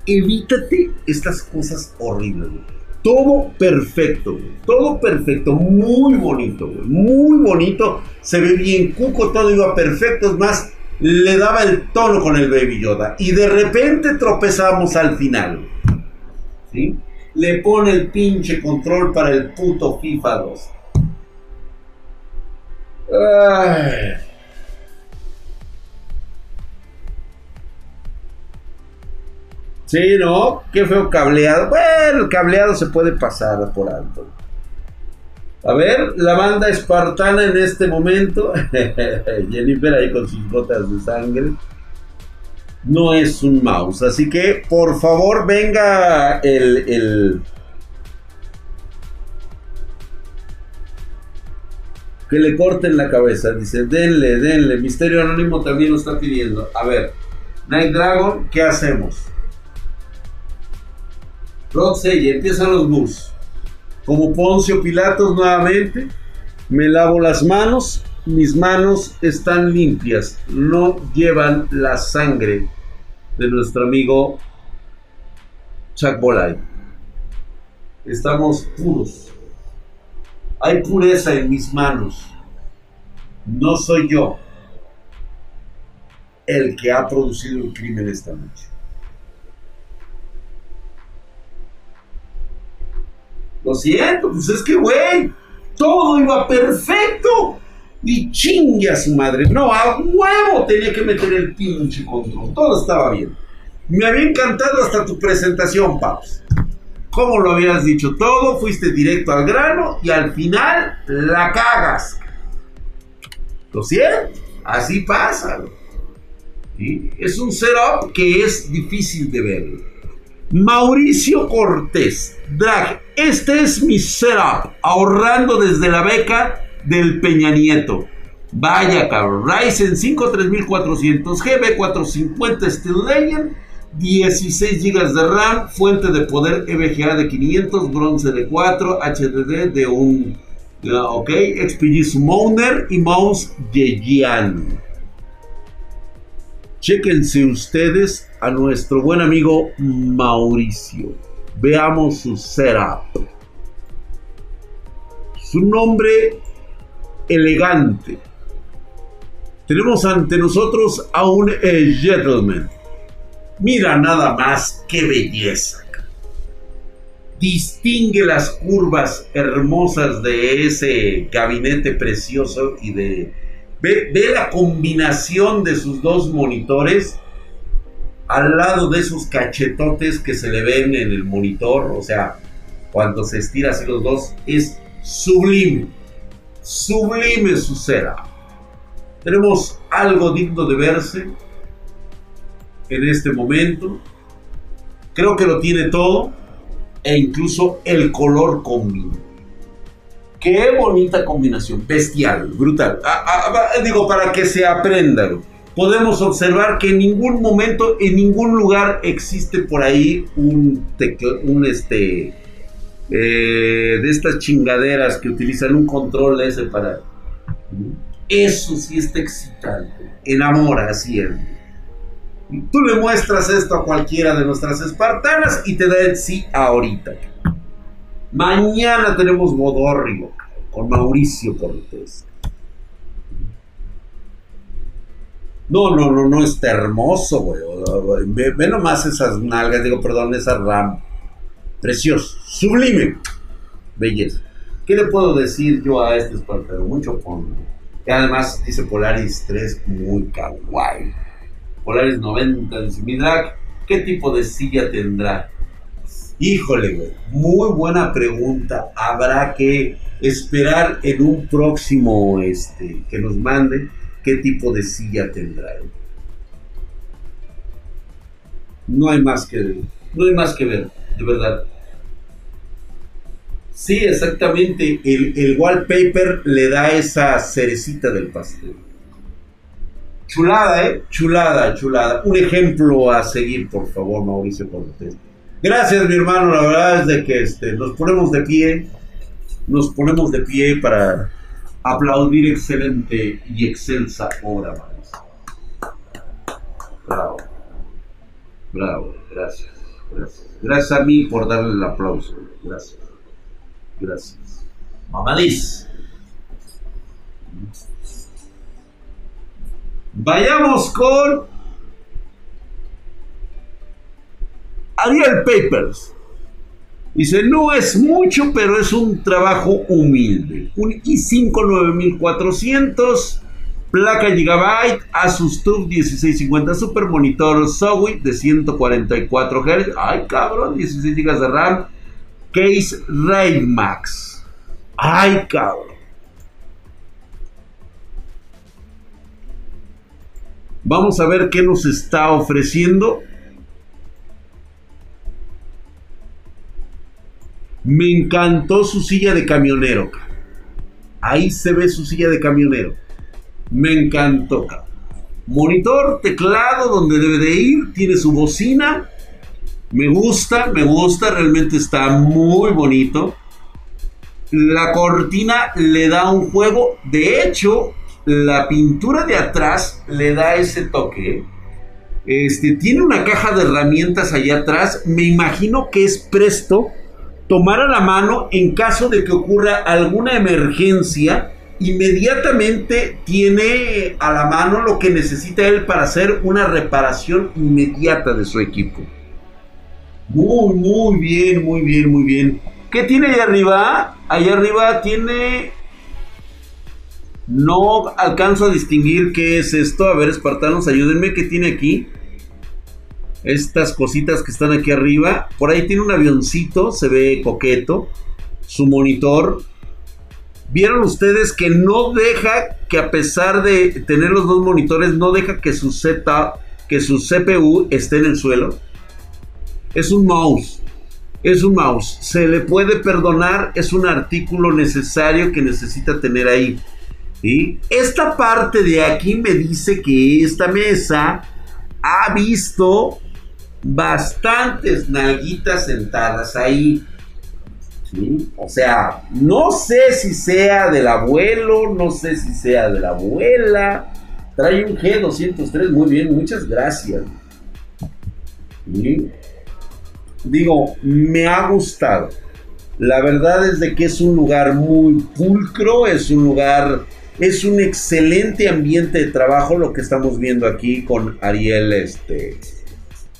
S1: evítate estas cosas horribles. Todo perfecto, todo perfecto, muy bonito, muy bonito. Se ve bien cuco, todo iba perfecto. Es más, le daba el tono con el Baby Yoda. Y de repente tropezamos al final. ¿Sí? Le pone el pinche control para el puto FIFA 2. Ay. Sí, ¿no? Qué feo cableado. Bueno, el cableado se puede pasar por alto. A ver, la banda espartana en este momento. Jennifer ahí con sus gotas de sangre. No es un mouse. Así que, por favor, venga el, el... Que le corten la cabeza. Dice, denle, denle. Misterio Anónimo también lo está pidiendo. A ver, Night Dragon, ¿qué hacemos? Y empiezan los bus. Como Poncio Pilatos nuevamente, me lavo las manos, mis manos están limpias, no llevan la sangre de nuestro amigo Chuck Bolay. Estamos puros. Hay pureza en mis manos. no soy yo el que ha producido el crimen esta noche. Lo siento, pues es que, güey, todo iba perfecto. Y chingue a su madre. No, a huevo tenía que meter el pinche control. Todo estaba bien. Me había encantado hasta tu presentación, Paps. ¿Cómo lo habías dicho todo? Fuiste directo al grano y al final la cagas. Lo siento, así pasa. Es un setup que es difícil de ver. Mauricio Cortés, Drag, este es mi setup, ahorrando desde la beca del Peña Nieto. Vaya cabrón, Ryzen 5 3400, GB450 Steel Legend, 16 GB de RAM, fuente de poder EVGA de 500, bronce de 4, HDD de 1, ok, XPG Summoner y mouse Yejian. Chequense ustedes a nuestro buen amigo Mauricio. Veamos su setup. Su nombre elegante. Tenemos ante nosotros a un eh, gentleman. Mira nada más qué belleza. Distingue las curvas hermosas de ese gabinete precioso y de Ve, la combinación de sus dos monitores al lado de esos cachetotes que se le ven en el monitor. O sea, cuando se estira así los dos, es sublime. Sublime su cera. Tenemos algo digno de verse en este momento. Creo que lo tiene todo e incluso el color combina. Qué bonita combinación, bestial, brutal. Ah, ah, ah, digo, para que se aprendan. Podemos observar que en ningún momento, en ningún lugar existe por ahí un, un este, eh, de estas chingaderas que utilizan un control ese para... Eso sí está excitante, enamora, así es. Tú le muestras esto a cualquiera de nuestras espartanas y te da el sí ahorita. Mañana tenemos Modórrigo con Mauricio Cortés. No, no, no, no, está hermoso, güey. Ve, nomás esas nalgas, digo, perdón, esa RAM. Precioso, sublime. Belleza. ¿Qué le puedo decir yo a este espartano? Mucho fondo. Y además dice Polaris 3, muy kawaii. Polaris 90, dice, mi ¿qué tipo de silla tendrá? Híjole, güey, muy buena pregunta. Habrá que esperar en un próximo este, que nos mande qué tipo de silla tendrá. No hay más que no hay más que ver, de verdad. Sí, exactamente. El, el wallpaper le da esa cerecita del pastel. Chulada, ¿eh? Chulada, chulada. Un ejemplo a seguir, por favor, Mauricio Cortés. Gracias, mi hermano. La verdad es de que este, nos ponemos de pie. Nos ponemos de pie para aplaudir excelente y excelsa obra, maestro. Bravo. Bravo. Gracias. Gracias. Gracias a mí por darle el aplauso. Gracias. Gracias. Mamadís. Vayamos con Ariel Papers. Dice, no es mucho, pero es un trabajo humilde. Un i5 9400, placa Gigabyte, Asus TUF 1650 Super Monitor Zowie de 144 Hz. Ay, cabrón, 16 GB de RAM. Case RAID Max. Ay, cabrón. Vamos a ver qué nos está ofreciendo Me encantó su silla de camionero. Ahí se ve su silla de camionero. Me encantó. Monitor, teclado donde debe de ir. Tiene su bocina. Me gusta, me gusta. Realmente está muy bonito. La cortina le da un juego. De hecho, la pintura de atrás le da ese toque. Este, tiene una caja de herramientas allá atrás. Me imagino que es presto tomar a la mano en caso de que ocurra alguna emergencia inmediatamente tiene a la mano lo que necesita él para hacer una reparación inmediata de su equipo. Muy, muy bien, muy bien, muy bien. ¿Qué tiene ahí arriba? Ahí arriba tiene... No alcanzo a distinguir qué es esto. A ver, espartanos, ayúdenme. ¿Qué tiene aquí? Estas cositas que están aquí arriba. Por ahí tiene un avioncito, se ve coqueto. Su monitor, Vieron ustedes que no deja que a pesar de tener los dos monitores, no deja que su Z, que su CPU esté en el suelo. Es un mouse. Es un mouse. Se le puede perdonar. Es un artículo necesario que necesita tener ahí. y Esta parte de aquí me dice que esta mesa ha visto bastantes nalguitas sentadas ahí. O sea, no sé si sea del abuelo, no sé si sea de la abuela. Trae un G203, muy bien, muchas gracias. Digo, me ha gustado. La verdad es de que es un lugar muy pulcro, es un lugar, es un excelente ambiente de trabajo lo que estamos viendo aquí con Ariel este,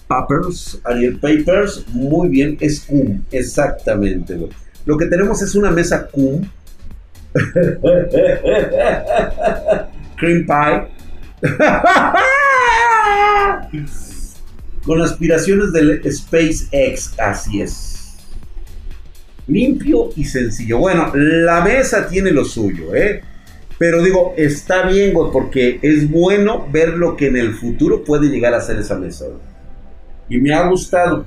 S1: Papers, Ariel Papers, muy bien, es cum, exactamente. Lo que tenemos es una mesa cum. Cream pie. Con aspiraciones del SpaceX, así es. Limpio y sencillo. Bueno, la mesa tiene lo suyo, ¿eh? Pero digo, está bien, porque es bueno ver lo que en el futuro puede llegar a ser esa mesa. Y me ha gustado.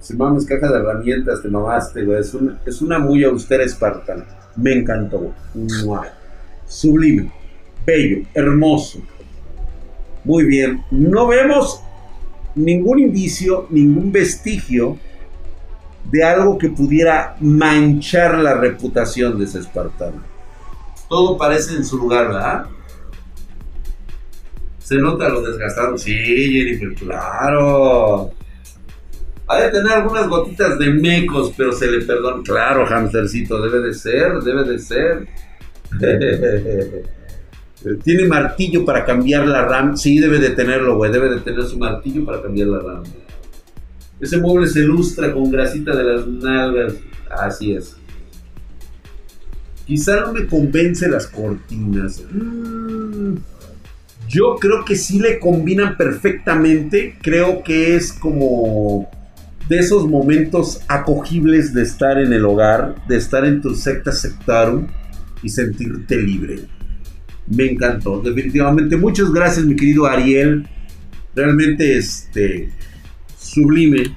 S1: Si mames, caja de herramientas, te mamaste, güey. Es una, es una muy austera espartana. Me encantó, Sublime, bello, hermoso. Muy bien. No vemos ningún indicio, ningún vestigio de algo que pudiera manchar la reputación de ese espartano. Todo parece en su lugar, ¿verdad? Se nota lo desgastado. Sí, Jennifer, claro. Ha de tener algunas gotitas de mecos, pero se le perdona. Claro, hamstercito, debe de ser, debe de ser. Tiene martillo para cambiar la RAM. Sí, debe de tenerlo, güey. Debe de tener su martillo para cambiar la RAM. Ese mueble se ilustra con grasita de las nalgas. Así es. Quizá no me convence las cortinas. Mm, yo creo que sí le combinan perfectamente. Creo que es como de esos momentos acogibles de estar en el hogar, de estar en tu secta sectarum y sentirte libre. Me encantó, definitivamente. Muchas gracias, mi querido Ariel. Realmente, este, sublime.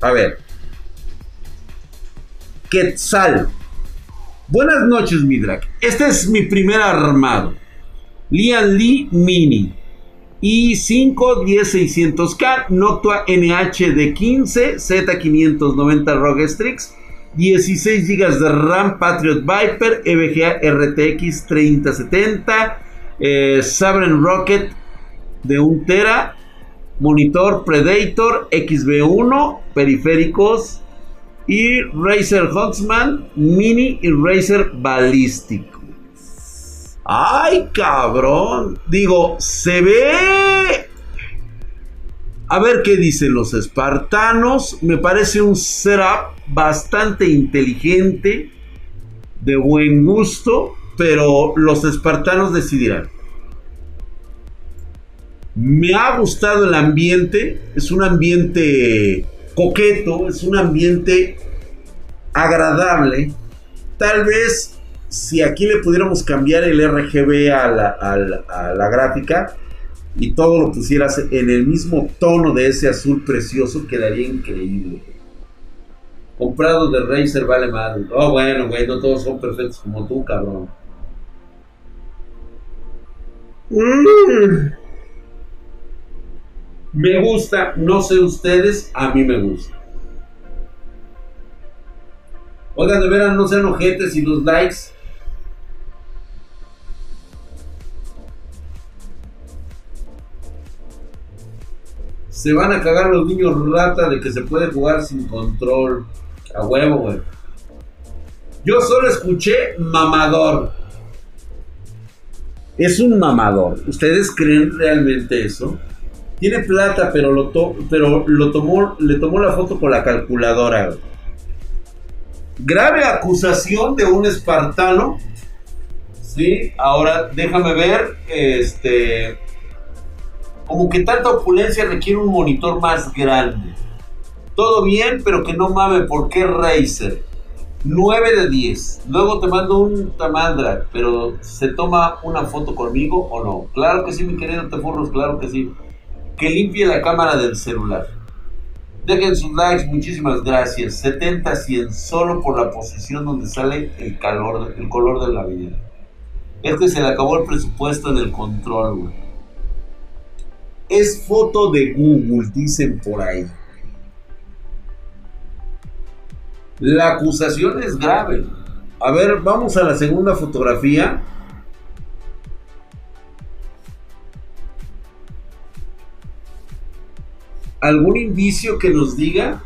S1: A ver. Quetzal. Buenas noches, Midrak. Este es mi primer armado. Lian Lee Mini. Y 5 10600K, Noctua NH de 15, Z590 ROG Strix, 16 GB de RAM Patriot Viper, EVGA RTX 3070, eh, Rocket de 1 Tera, monitor Predator XB1, periféricos y Razer Huntsman Mini y Razer Ballistic. Ay, cabrón. Digo, se ve... A ver qué dicen los espartanos. Me parece un setup bastante inteligente, de buen gusto, pero los espartanos decidirán. Me ha gustado el ambiente, es un ambiente coqueto, es un ambiente agradable. Tal vez si aquí le pudiéramos cambiar el RGB a la, gráfica y todo lo pusieras en el mismo tono de ese azul precioso, quedaría increíble. Comprado de Razer vale más. Oh, bueno, güey, no todos son perfectos como tú, cabrón. Mm. Me gusta, no sé ustedes, a mí me gusta. Oigan, de veras, no sean ojetes y los likes Se van a cagar los niños rata de que se puede jugar sin control. A huevo, güey. Yo solo escuché mamador. Es un mamador. ¿Ustedes creen realmente eso? Tiene plata, pero lo, pero lo tomó, le tomó la foto con la calculadora. Grave acusación de un espartano. Sí, ahora déjame ver. Este. Como que tanta opulencia requiere un monitor más grande. Todo bien, pero que no mame, ¿por qué Razer? 9 de 10. Luego te mando un tamandra, pero ¿se toma una foto conmigo o no? Claro que sí, mi querido Tefurros, claro que sí. Que limpie la cámara del celular. Dejen sus likes, muchísimas gracias. 70 100 solo por la posición donde sale el calor, el color de la vida. Es que se le acabó el presupuesto en el control, güey. Es foto de Google, dicen por ahí. La acusación es grave. A ver, vamos a la segunda fotografía. ¿Algún indicio que nos diga?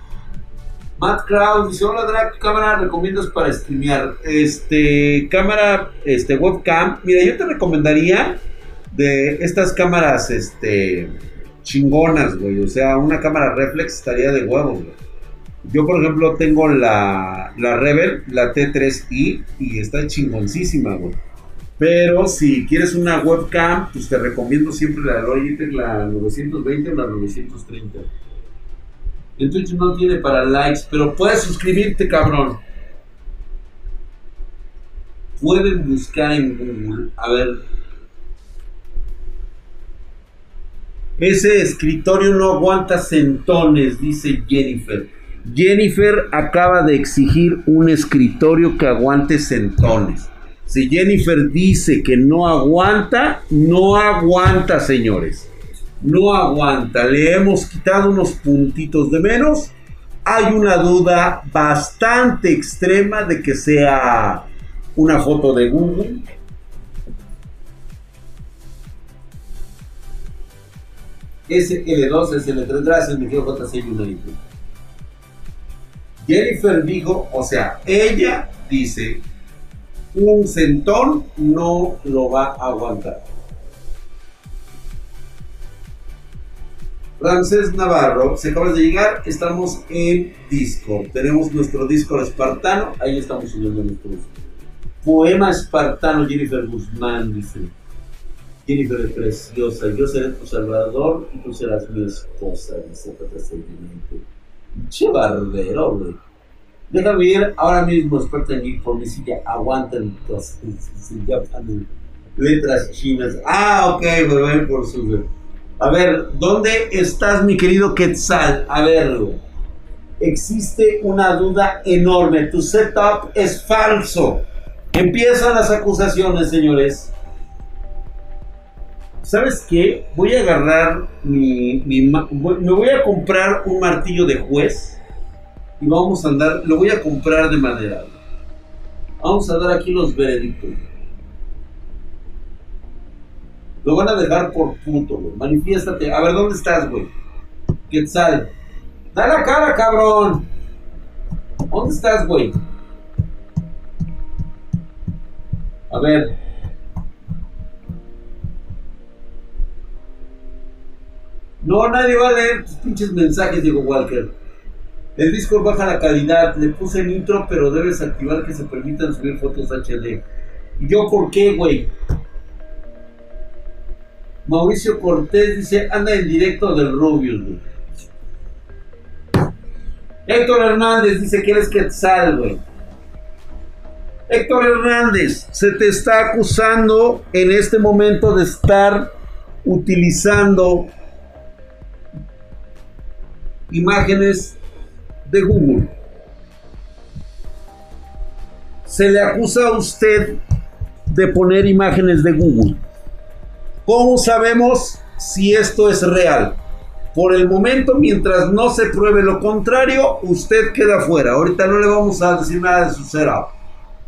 S1: Matt Krause dice, hola Drag, ¿qué cámara recomiendas para streamear? Este, cámara, este, webcam. Mira, yo te recomendaría de estas cámaras, este, chingonas, güey. O sea, una cámara reflex estaría de huevo, güey. Yo, por ejemplo, tengo la, la Rebel, la T3i, y está chingoncísima, güey. Pero si quieres una webcam, pues te recomiendo siempre la Logitech, la 920 o la 930. En Twitch no tiene para likes, pero puedes suscribirte, cabrón. Pueden buscar en Google, a ver. Ese escritorio no aguanta centones, dice Jennifer. Jennifer acaba de exigir un escritorio que aguante centones. Si Jennifer dice que no aguanta, no aguanta, señores. No aguanta. Le hemos quitado unos puntitos de menos. Hay una duda bastante extrema de que sea una foto de Google. SL2, SL3, gracias, me quedo JC United. Jennifer dijo, o sea, ella dice, un centón no lo va a aguantar. Ramsés Navarro, se acaba de llegar, estamos en Discord. Tenemos nuestro Discord espartano, ahí estamos subiendo nuestros poema espartano. Jennifer Guzmán dice: Jennifer es preciosa, yo seré tu salvador y tú serás mi esposa, dice Che barbero, güey. Déjame ir ahora mismo, experto en por mi. Aguanten las letras chinas. Ah, ok, me voy por su. A ver, ¿dónde estás, mi querido Quetzal? A ver, existe una duda enorme. Tu setup es falso. Empiezan las acusaciones, señores. ¿Sabes qué? Voy a agarrar mi, Me voy a comprar un martillo de juez. Y vamos a andar. Lo voy a comprar de madera. Vamos a dar aquí los veredictos. Lo van a dejar por puto, güey. Manifiéstate. A ver, ¿dónde estás, güey? Quetzal. Da la cara, cabrón. ¿Dónde estás, güey? A ver. No, nadie va a leer tus pinches mensajes, Diego Walker. El Discord baja la calidad. Le puse el intro, pero debes activar que se permitan subir fotos HD. ¿Y yo por qué, güey? Mauricio Cortés dice, anda en directo del Rubius, güey. Héctor Hernández dice que eres güey. Héctor Hernández, se te está acusando en este momento de estar utilizando imágenes de Google. Se le acusa a usted de poner imágenes de Google. ¿Cómo sabemos si esto es real? Por el momento, mientras no se pruebe lo contrario, usted queda fuera. Ahorita no le vamos a decir nada de su setup.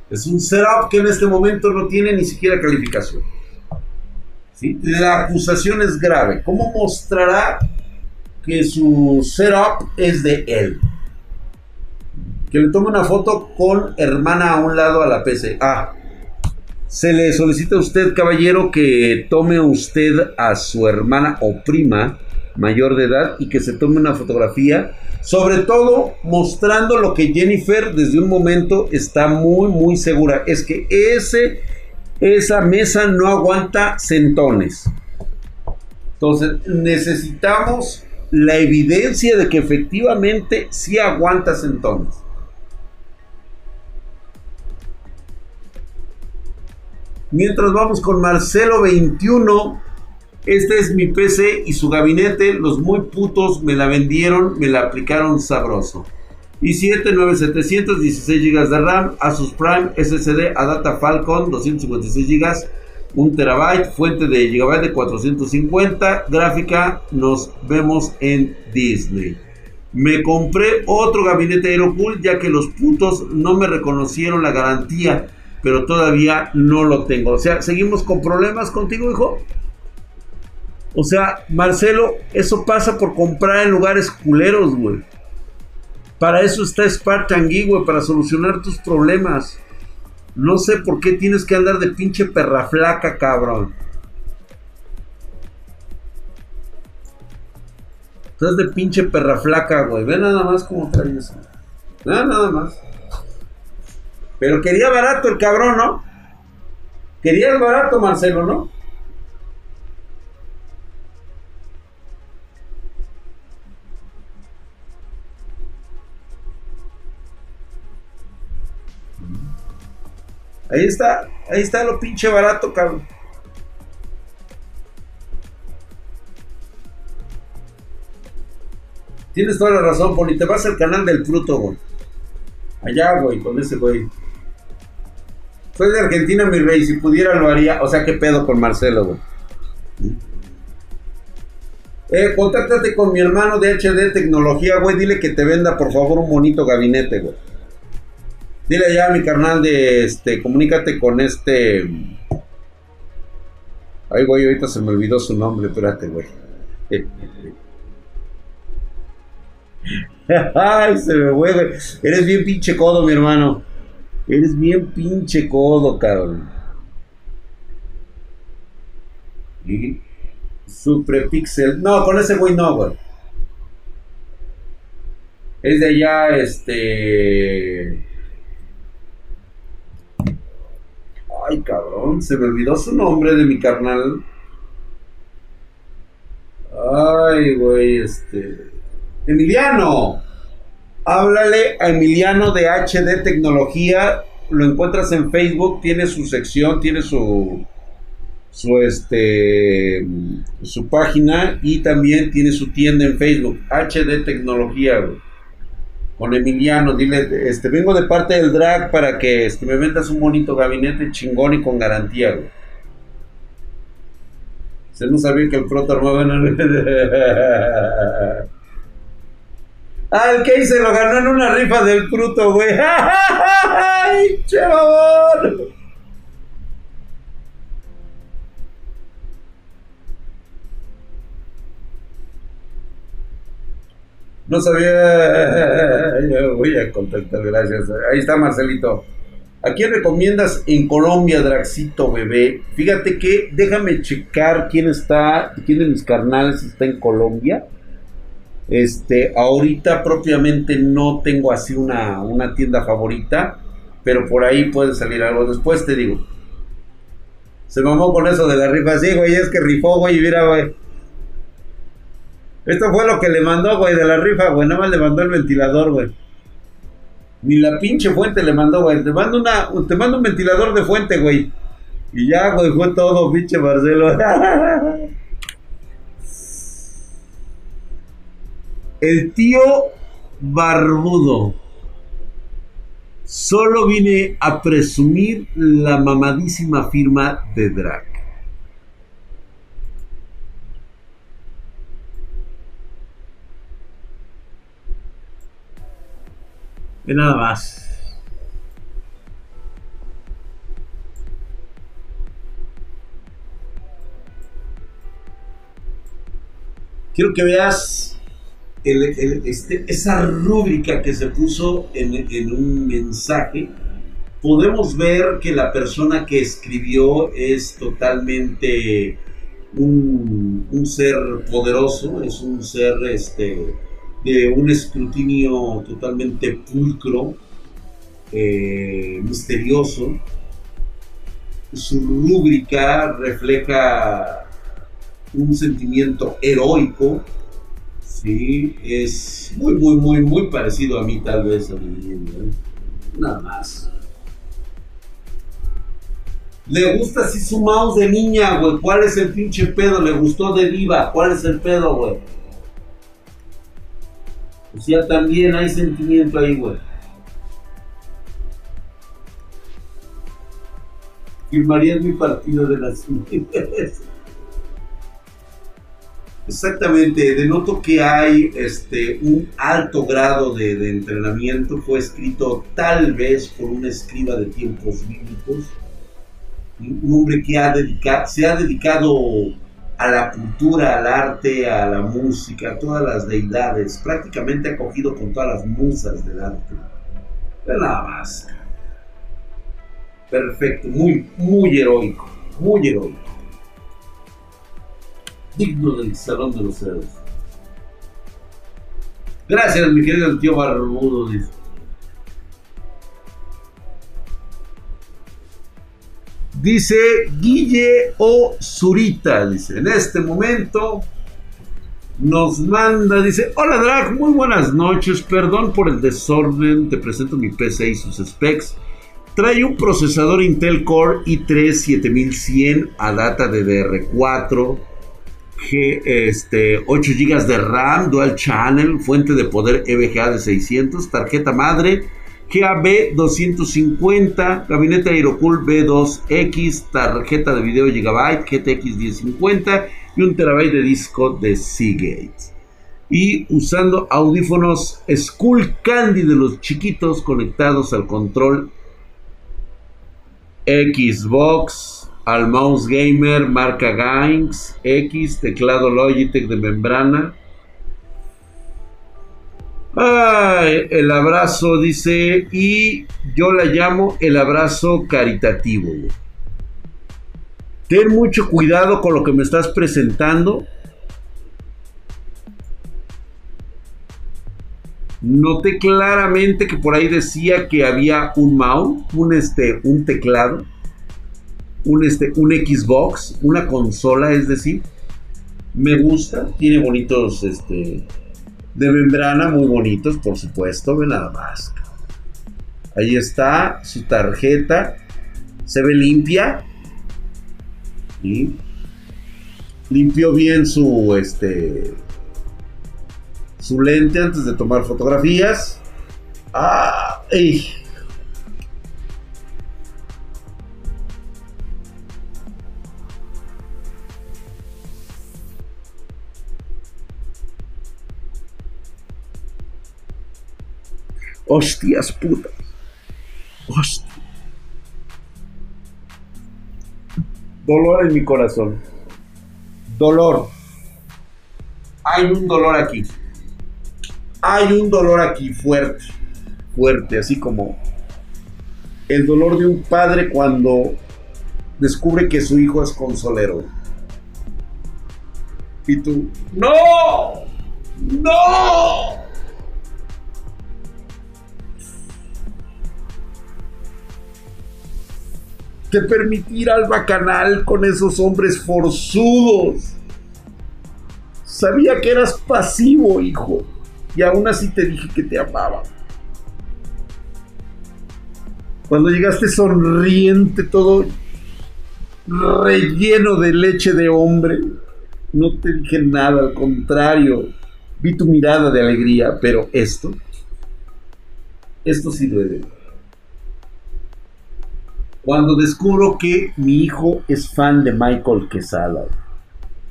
S1: Es un setup que en este momento no tiene ni siquiera calificación. ¿Sí? La acusación es grave. ¿Cómo mostrará que su setup es de él. Le tome una foto con hermana a un lado a la PC. Ah, se le solicita a usted, caballero, que tome usted a su hermana o prima mayor de edad y que se tome una fotografía, sobre todo mostrando lo que Jennifer desde un momento está muy, muy segura. Es que ese, esa mesa no aguanta centones. Entonces necesitamos la evidencia de que efectivamente sí aguanta centones. Mientras vamos con Marcelo 21. Este es mi PC y su gabinete. Los muy putos me la vendieron, me la aplicaron sabroso. i7 9716 GB de RAM, Asus Prime SSD Adata Falcon 256 GB, 1 TB, fuente de GB de 450, gráfica, nos vemos en Disney. Me compré otro gabinete Aerocool ya que los putos no me reconocieron la garantía pero todavía no lo tengo. O sea, seguimos con problemas contigo, hijo. O sea, Marcelo, eso pasa por comprar en lugares culeros, güey. Para eso está Spartan güey, para solucionar tus problemas. No sé por qué tienes que andar de pinche perra flaca, cabrón. Estás de pinche perra flaca, güey. Ve nada más cómo trae eso. nada más. Pero quería barato el cabrón, ¿no? Quería el barato, Marcelo, ¿no? Ahí está, ahí está lo pinche barato, cabrón. Tienes toda la razón, Poli. Te vas al canal del fruto, güey. Allá, güey, con ese güey. Soy de Argentina, mi rey. Si pudiera lo haría. O sea, ¿qué pedo con Marcelo, güey? Eh, contáctate con mi hermano de HD Tecnología, güey. Dile que te venda, por favor, un bonito gabinete, güey. Dile ya a mi carnal de este. Comunícate con este. Ay, güey, ahorita se me olvidó su nombre. Espérate, güey. Ay, se me fue, güey. Eres bien pinche codo, mi hermano. Eres bien pinche codo, cabrón. Y Suprepixel. No, con ese güey no, güey. Es de allá, este. Ay, cabrón, se me olvidó su nombre de mi carnal. Ay, güey, este. Emiliano. Háblale a Emiliano de HD Tecnología. Lo encuentras en Facebook, tiene su sección, tiene su su este su página y también tiene su tienda en Facebook, HD Tecnología. Con Emiliano, dile, este vengo de parte del drag para que este, me vendas un bonito gabinete chingón y con garantía, Se no sabía que el proto armaba Ah, el que se lo ganó en una rifa del fruto, güey. ¡Ay, che No sabía. voy a contactar, gracias. Ahí está Marcelito. ¿A quién recomiendas en Colombia, Draxito bebé? Fíjate que déjame checar quién está, quién de mis carnales está en Colombia. Este, ahorita propiamente no tengo así una, una tienda favorita, pero por ahí puede salir algo. Después te digo. Se mamó con eso de la rifa. Sí, güey, es que rifó, güey, mira, güey. Esto fue lo que le mandó, güey, de la rifa, güey. Nada más le mandó el ventilador, güey. Ni la pinche fuente le mandó, güey. Te mando una, te mando un ventilador de fuente, güey. Y ya, güey, fue todo, pinche Marcelo. El tío barbudo. Solo vine a presumir la mamadísima firma de drag. Y nada más. Quiero que veas este, esa rúbrica que se puso en, un mensaje, podemos ver que la persona que escribió es totalmente un, un, ser poderoso, es un ser este, de un escrutinio totalmente pulcro, eh, misterioso. Su rúbrica refleja un sentimiento heroico, ¿sí? es muy, muy, muy, muy parecido a mí tal vez a mi ¿eh? Nada más. Le gusta así su mouse de niña, güey. ¿Cuál es el pinche pedo? Le gustó de diva. ¿Cuál es el pedo, güey? O sea, también hay sentimiento ahí, güey. Firmaría mi partido de las Exactamente, denoto que hay este, un alto grado de, entrenamiento. Fue escrito tal vez por un escriba de tiempos bíblicos un hombre que se ha dedicado a la cultura, al arte, a la música, a todas las deidades, prácticamente ha cogido con todas las musas del arte. nada más. Perfecto, muy, muy heroico, muy heroico. Digno del Salón de los Héroes. Gracias, mi querido tío Barbudo, dice. Dice Guille O. Zurita, dice, en este momento nos manda, dice, hola Drag, muy buenas noches, perdón por el desorden, te presento mi PC y sus specs. Trae un procesador Intel Core i3 7100 a data de DR4, G, este, 8 GB de RAM, Dual Channel, fuente de poder EVGA de 600, tarjeta madre GAB 250, gabinete Aerocool B2X, tarjeta de video Gigabyte GTX 1050 y un terabyte de disco de Seagate. Y usando audífonos Skull Candy de los chiquitos conectados al control Xbox, al mouse gamer marca Games X, teclado Logitech de membrana el abrazo, dice, y yo la llamo el abrazo caritativo. Ten mucho cuidado con lo que me estás presentando. Noté claramente que por ahí decía que había un mouse, un, este, un teclado, un, este, un Xbox, una consola, es decir. Me gusta, tiene bonitos este, de membrana muy bonitos, por supuesto, ve nada más. Ahí está su tarjeta, se ve limpia. Limpió bien su este su lente antes de tomar fotografías. Ah, Hostias putas. Hostia. Dolor en mi corazón. Dolor. Hay un dolor aquí. Hay un dolor aquí fuerte. Fuerte, así como el dolor de un padre cuando descubre que su hijo es consolero. Y tú, no, no. Te permitir al bacanal con esos hombres forzudos. Sabía que eras pasivo, hijo, y aún así te dije que te amaba. Cuando llegaste sonriente, todo relleno de leche de hombre, no te dije nada, al contrario, vi tu mirada de alegría, pero esto, esto sí duele cuando descubro que mi hijo es fan de Michael Quesada.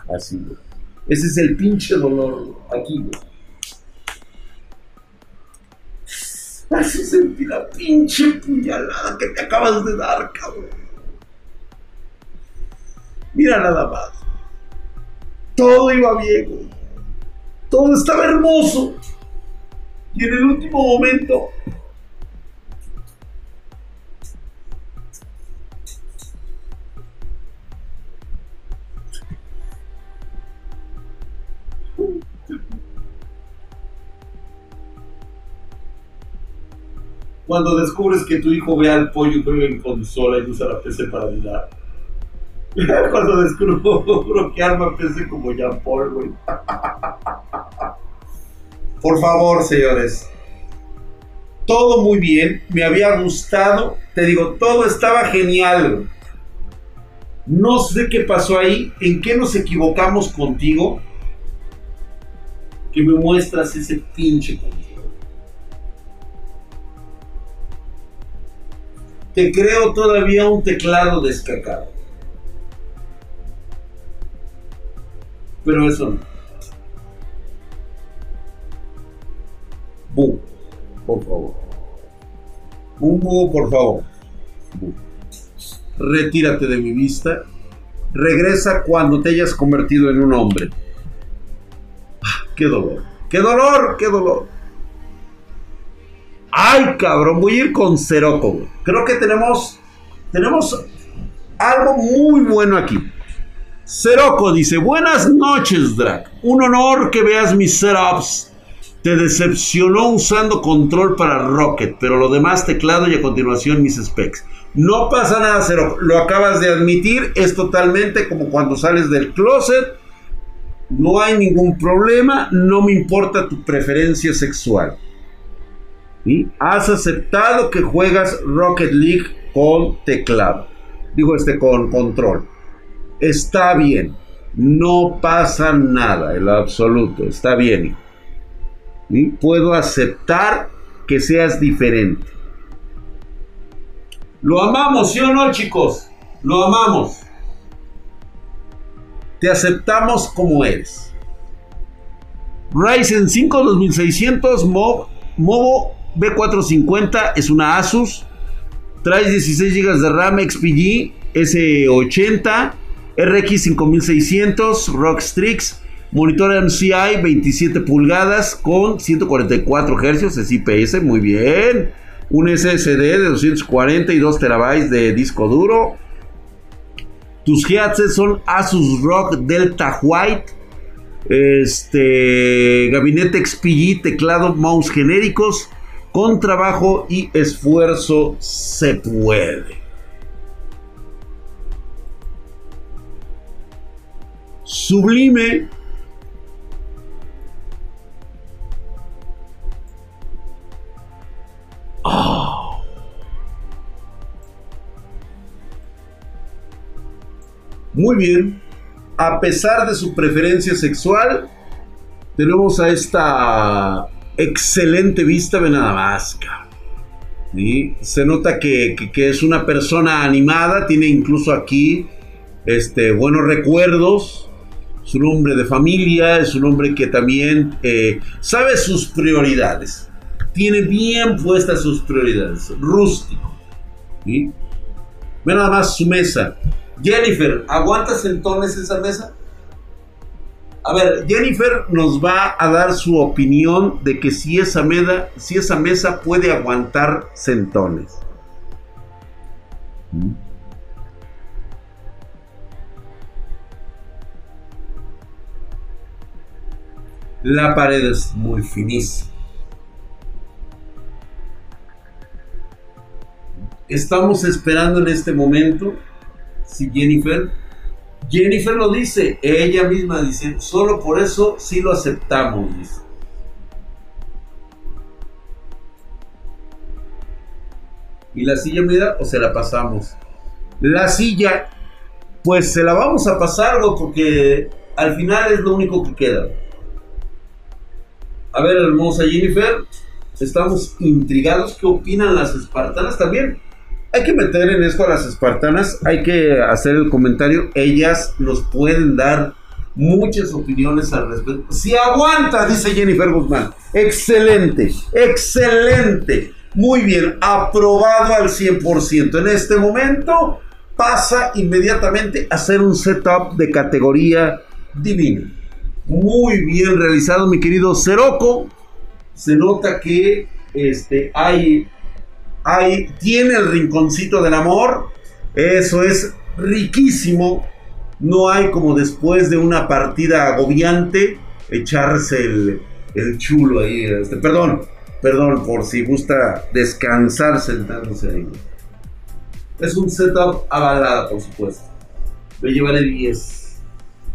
S1: Así, Ese es el pinche dolor aquí, güey. Así sentí la pinche puñalada que te acabas de dar, cabrón. Mira nada más. Todo iba bien, güey. todo estaba hermoso. Y en el último momento Cuando descubres que tu hijo ve al pollo juega en consola y usa la PC para mirar. Cuando descubro que arma PC como Jean Paul, güey. Por favor, señores. Todo muy bien, me había gustado. Te digo, todo estaba genial. No sé qué pasó ahí, en qué nos equivocamos contigo. Que me muestras ese pinche te creo todavía un teclado descacado. Pero eso no. Bu, por favor. Bu, por favor. Retírate de mi vista. Regresa cuando te hayas convertido en un hombre. Ah, ¡Qué dolor! ¡Qué dolor! ¡Qué dolor! Ay, cabrón, voy a ir con Ceroco. Creo que tenemos, tenemos algo muy bueno aquí. Ceroco dice, buenas noches, Drac. Un honor que veas mis setups. Te decepcionó usando control para Rocket, pero lo demás teclado y a continuación mis specs. No pasa nada, Ceroco. Lo acabas de admitir. Es totalmente como cuando sales del closet. No hay ningún problema. No me importa tu preferencia sexual. Has aceptado que juegas Rocket League con teclado. Digo este con control. Está bien. No pasa nada en lo absoluto. Está bien. Puedo aceptar que seas diferente. Lo amamos, ¿sí o no, chicos? Lo amamos. Te aceptamos como eres. Ryzen 5 2600 Mob, Movo B450 es una Asus. Trae 16 GB de RAM XPG S80. RX 5600 Rockstrix. Monitor MCI 27 pulgadas con 144 Hz, es IPS, muy bien. Un SSD de 240 y 2 terabytes de disco duro. Tus headsets son Asus Rock Delta White. Este gabinete XPG, teclado, mouse genéricos. Con trabajo y esfuerzo se puede. Sublime. Ah. Muy bien. A pesar de su preferencia sexual, tenemos a esta excelente vista, ve nada más. Se nota que, es una persona animada, tiene incluso aquí este, buenos recuerdos. Es un hombre de familia, es un hombre que también eh, sabe sus prioridades. Tiene bien puestas sus prioridades. Rústico. Ve nada más su mesa. Jennifer, ¿aguantas entonces esa mesa? A ver, Jennifer nos va a dar su opinión de que si esa, mesa, si esa mesa puede aguantar centones. La pared es muy finísima. Estamos esperando en este momento si Jennifer Jennifer lo dice, ella misma dice, solo por eso sí lo aceptamos. ¿Y la silla mira o se la pasamos? La silla, pues se la vamos a pasar, porque al final es lo único que queda. A ver, hermosa Jennifer, estamos intrigados. ¿Qué opinan las espartanas también? Hay que meter en esto a las espartanas, hay que hacer el comentario, ellas nos pueden dar muchas opiniones al respecto. Si aguanta, dice Jennifer Guzmán, excelente, excelente, muy bien, aprobado al 100%. En este momento pasa inmediatamente a hacer un setup de categoría divina. Muy bien realizado, mi querido Ceroco. Se nota que este, hay, hay, tiene el rinconcito del amor. Eso es riquísimo. No hay como después de una partida agobiante echarse el, el chulo ahí. Este, perdón, perdón, por si gusta descansar sentándose ahí. Es un setup avalado, por supuesto. Me llevaré 10.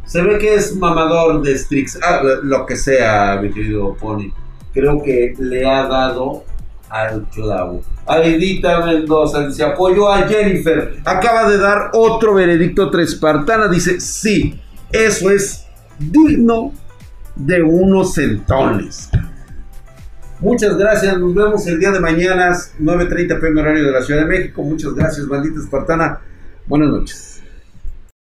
S1: Se ve que es mamador de Strix. Ah, lo que sea, mi querido Pony. Creo que le ha dado al clavo. Aidita Mendoza dice: apoyo a Jennifer. Acaba de dar otro veredicto trespartana. Dice: sí, eso es digno de unos centones. Muchas gracias, nos vemos el día de mañana, 9.30 pm horario de la Ciudad de México. Muchas gracias, bandita espartana. Buenas noches.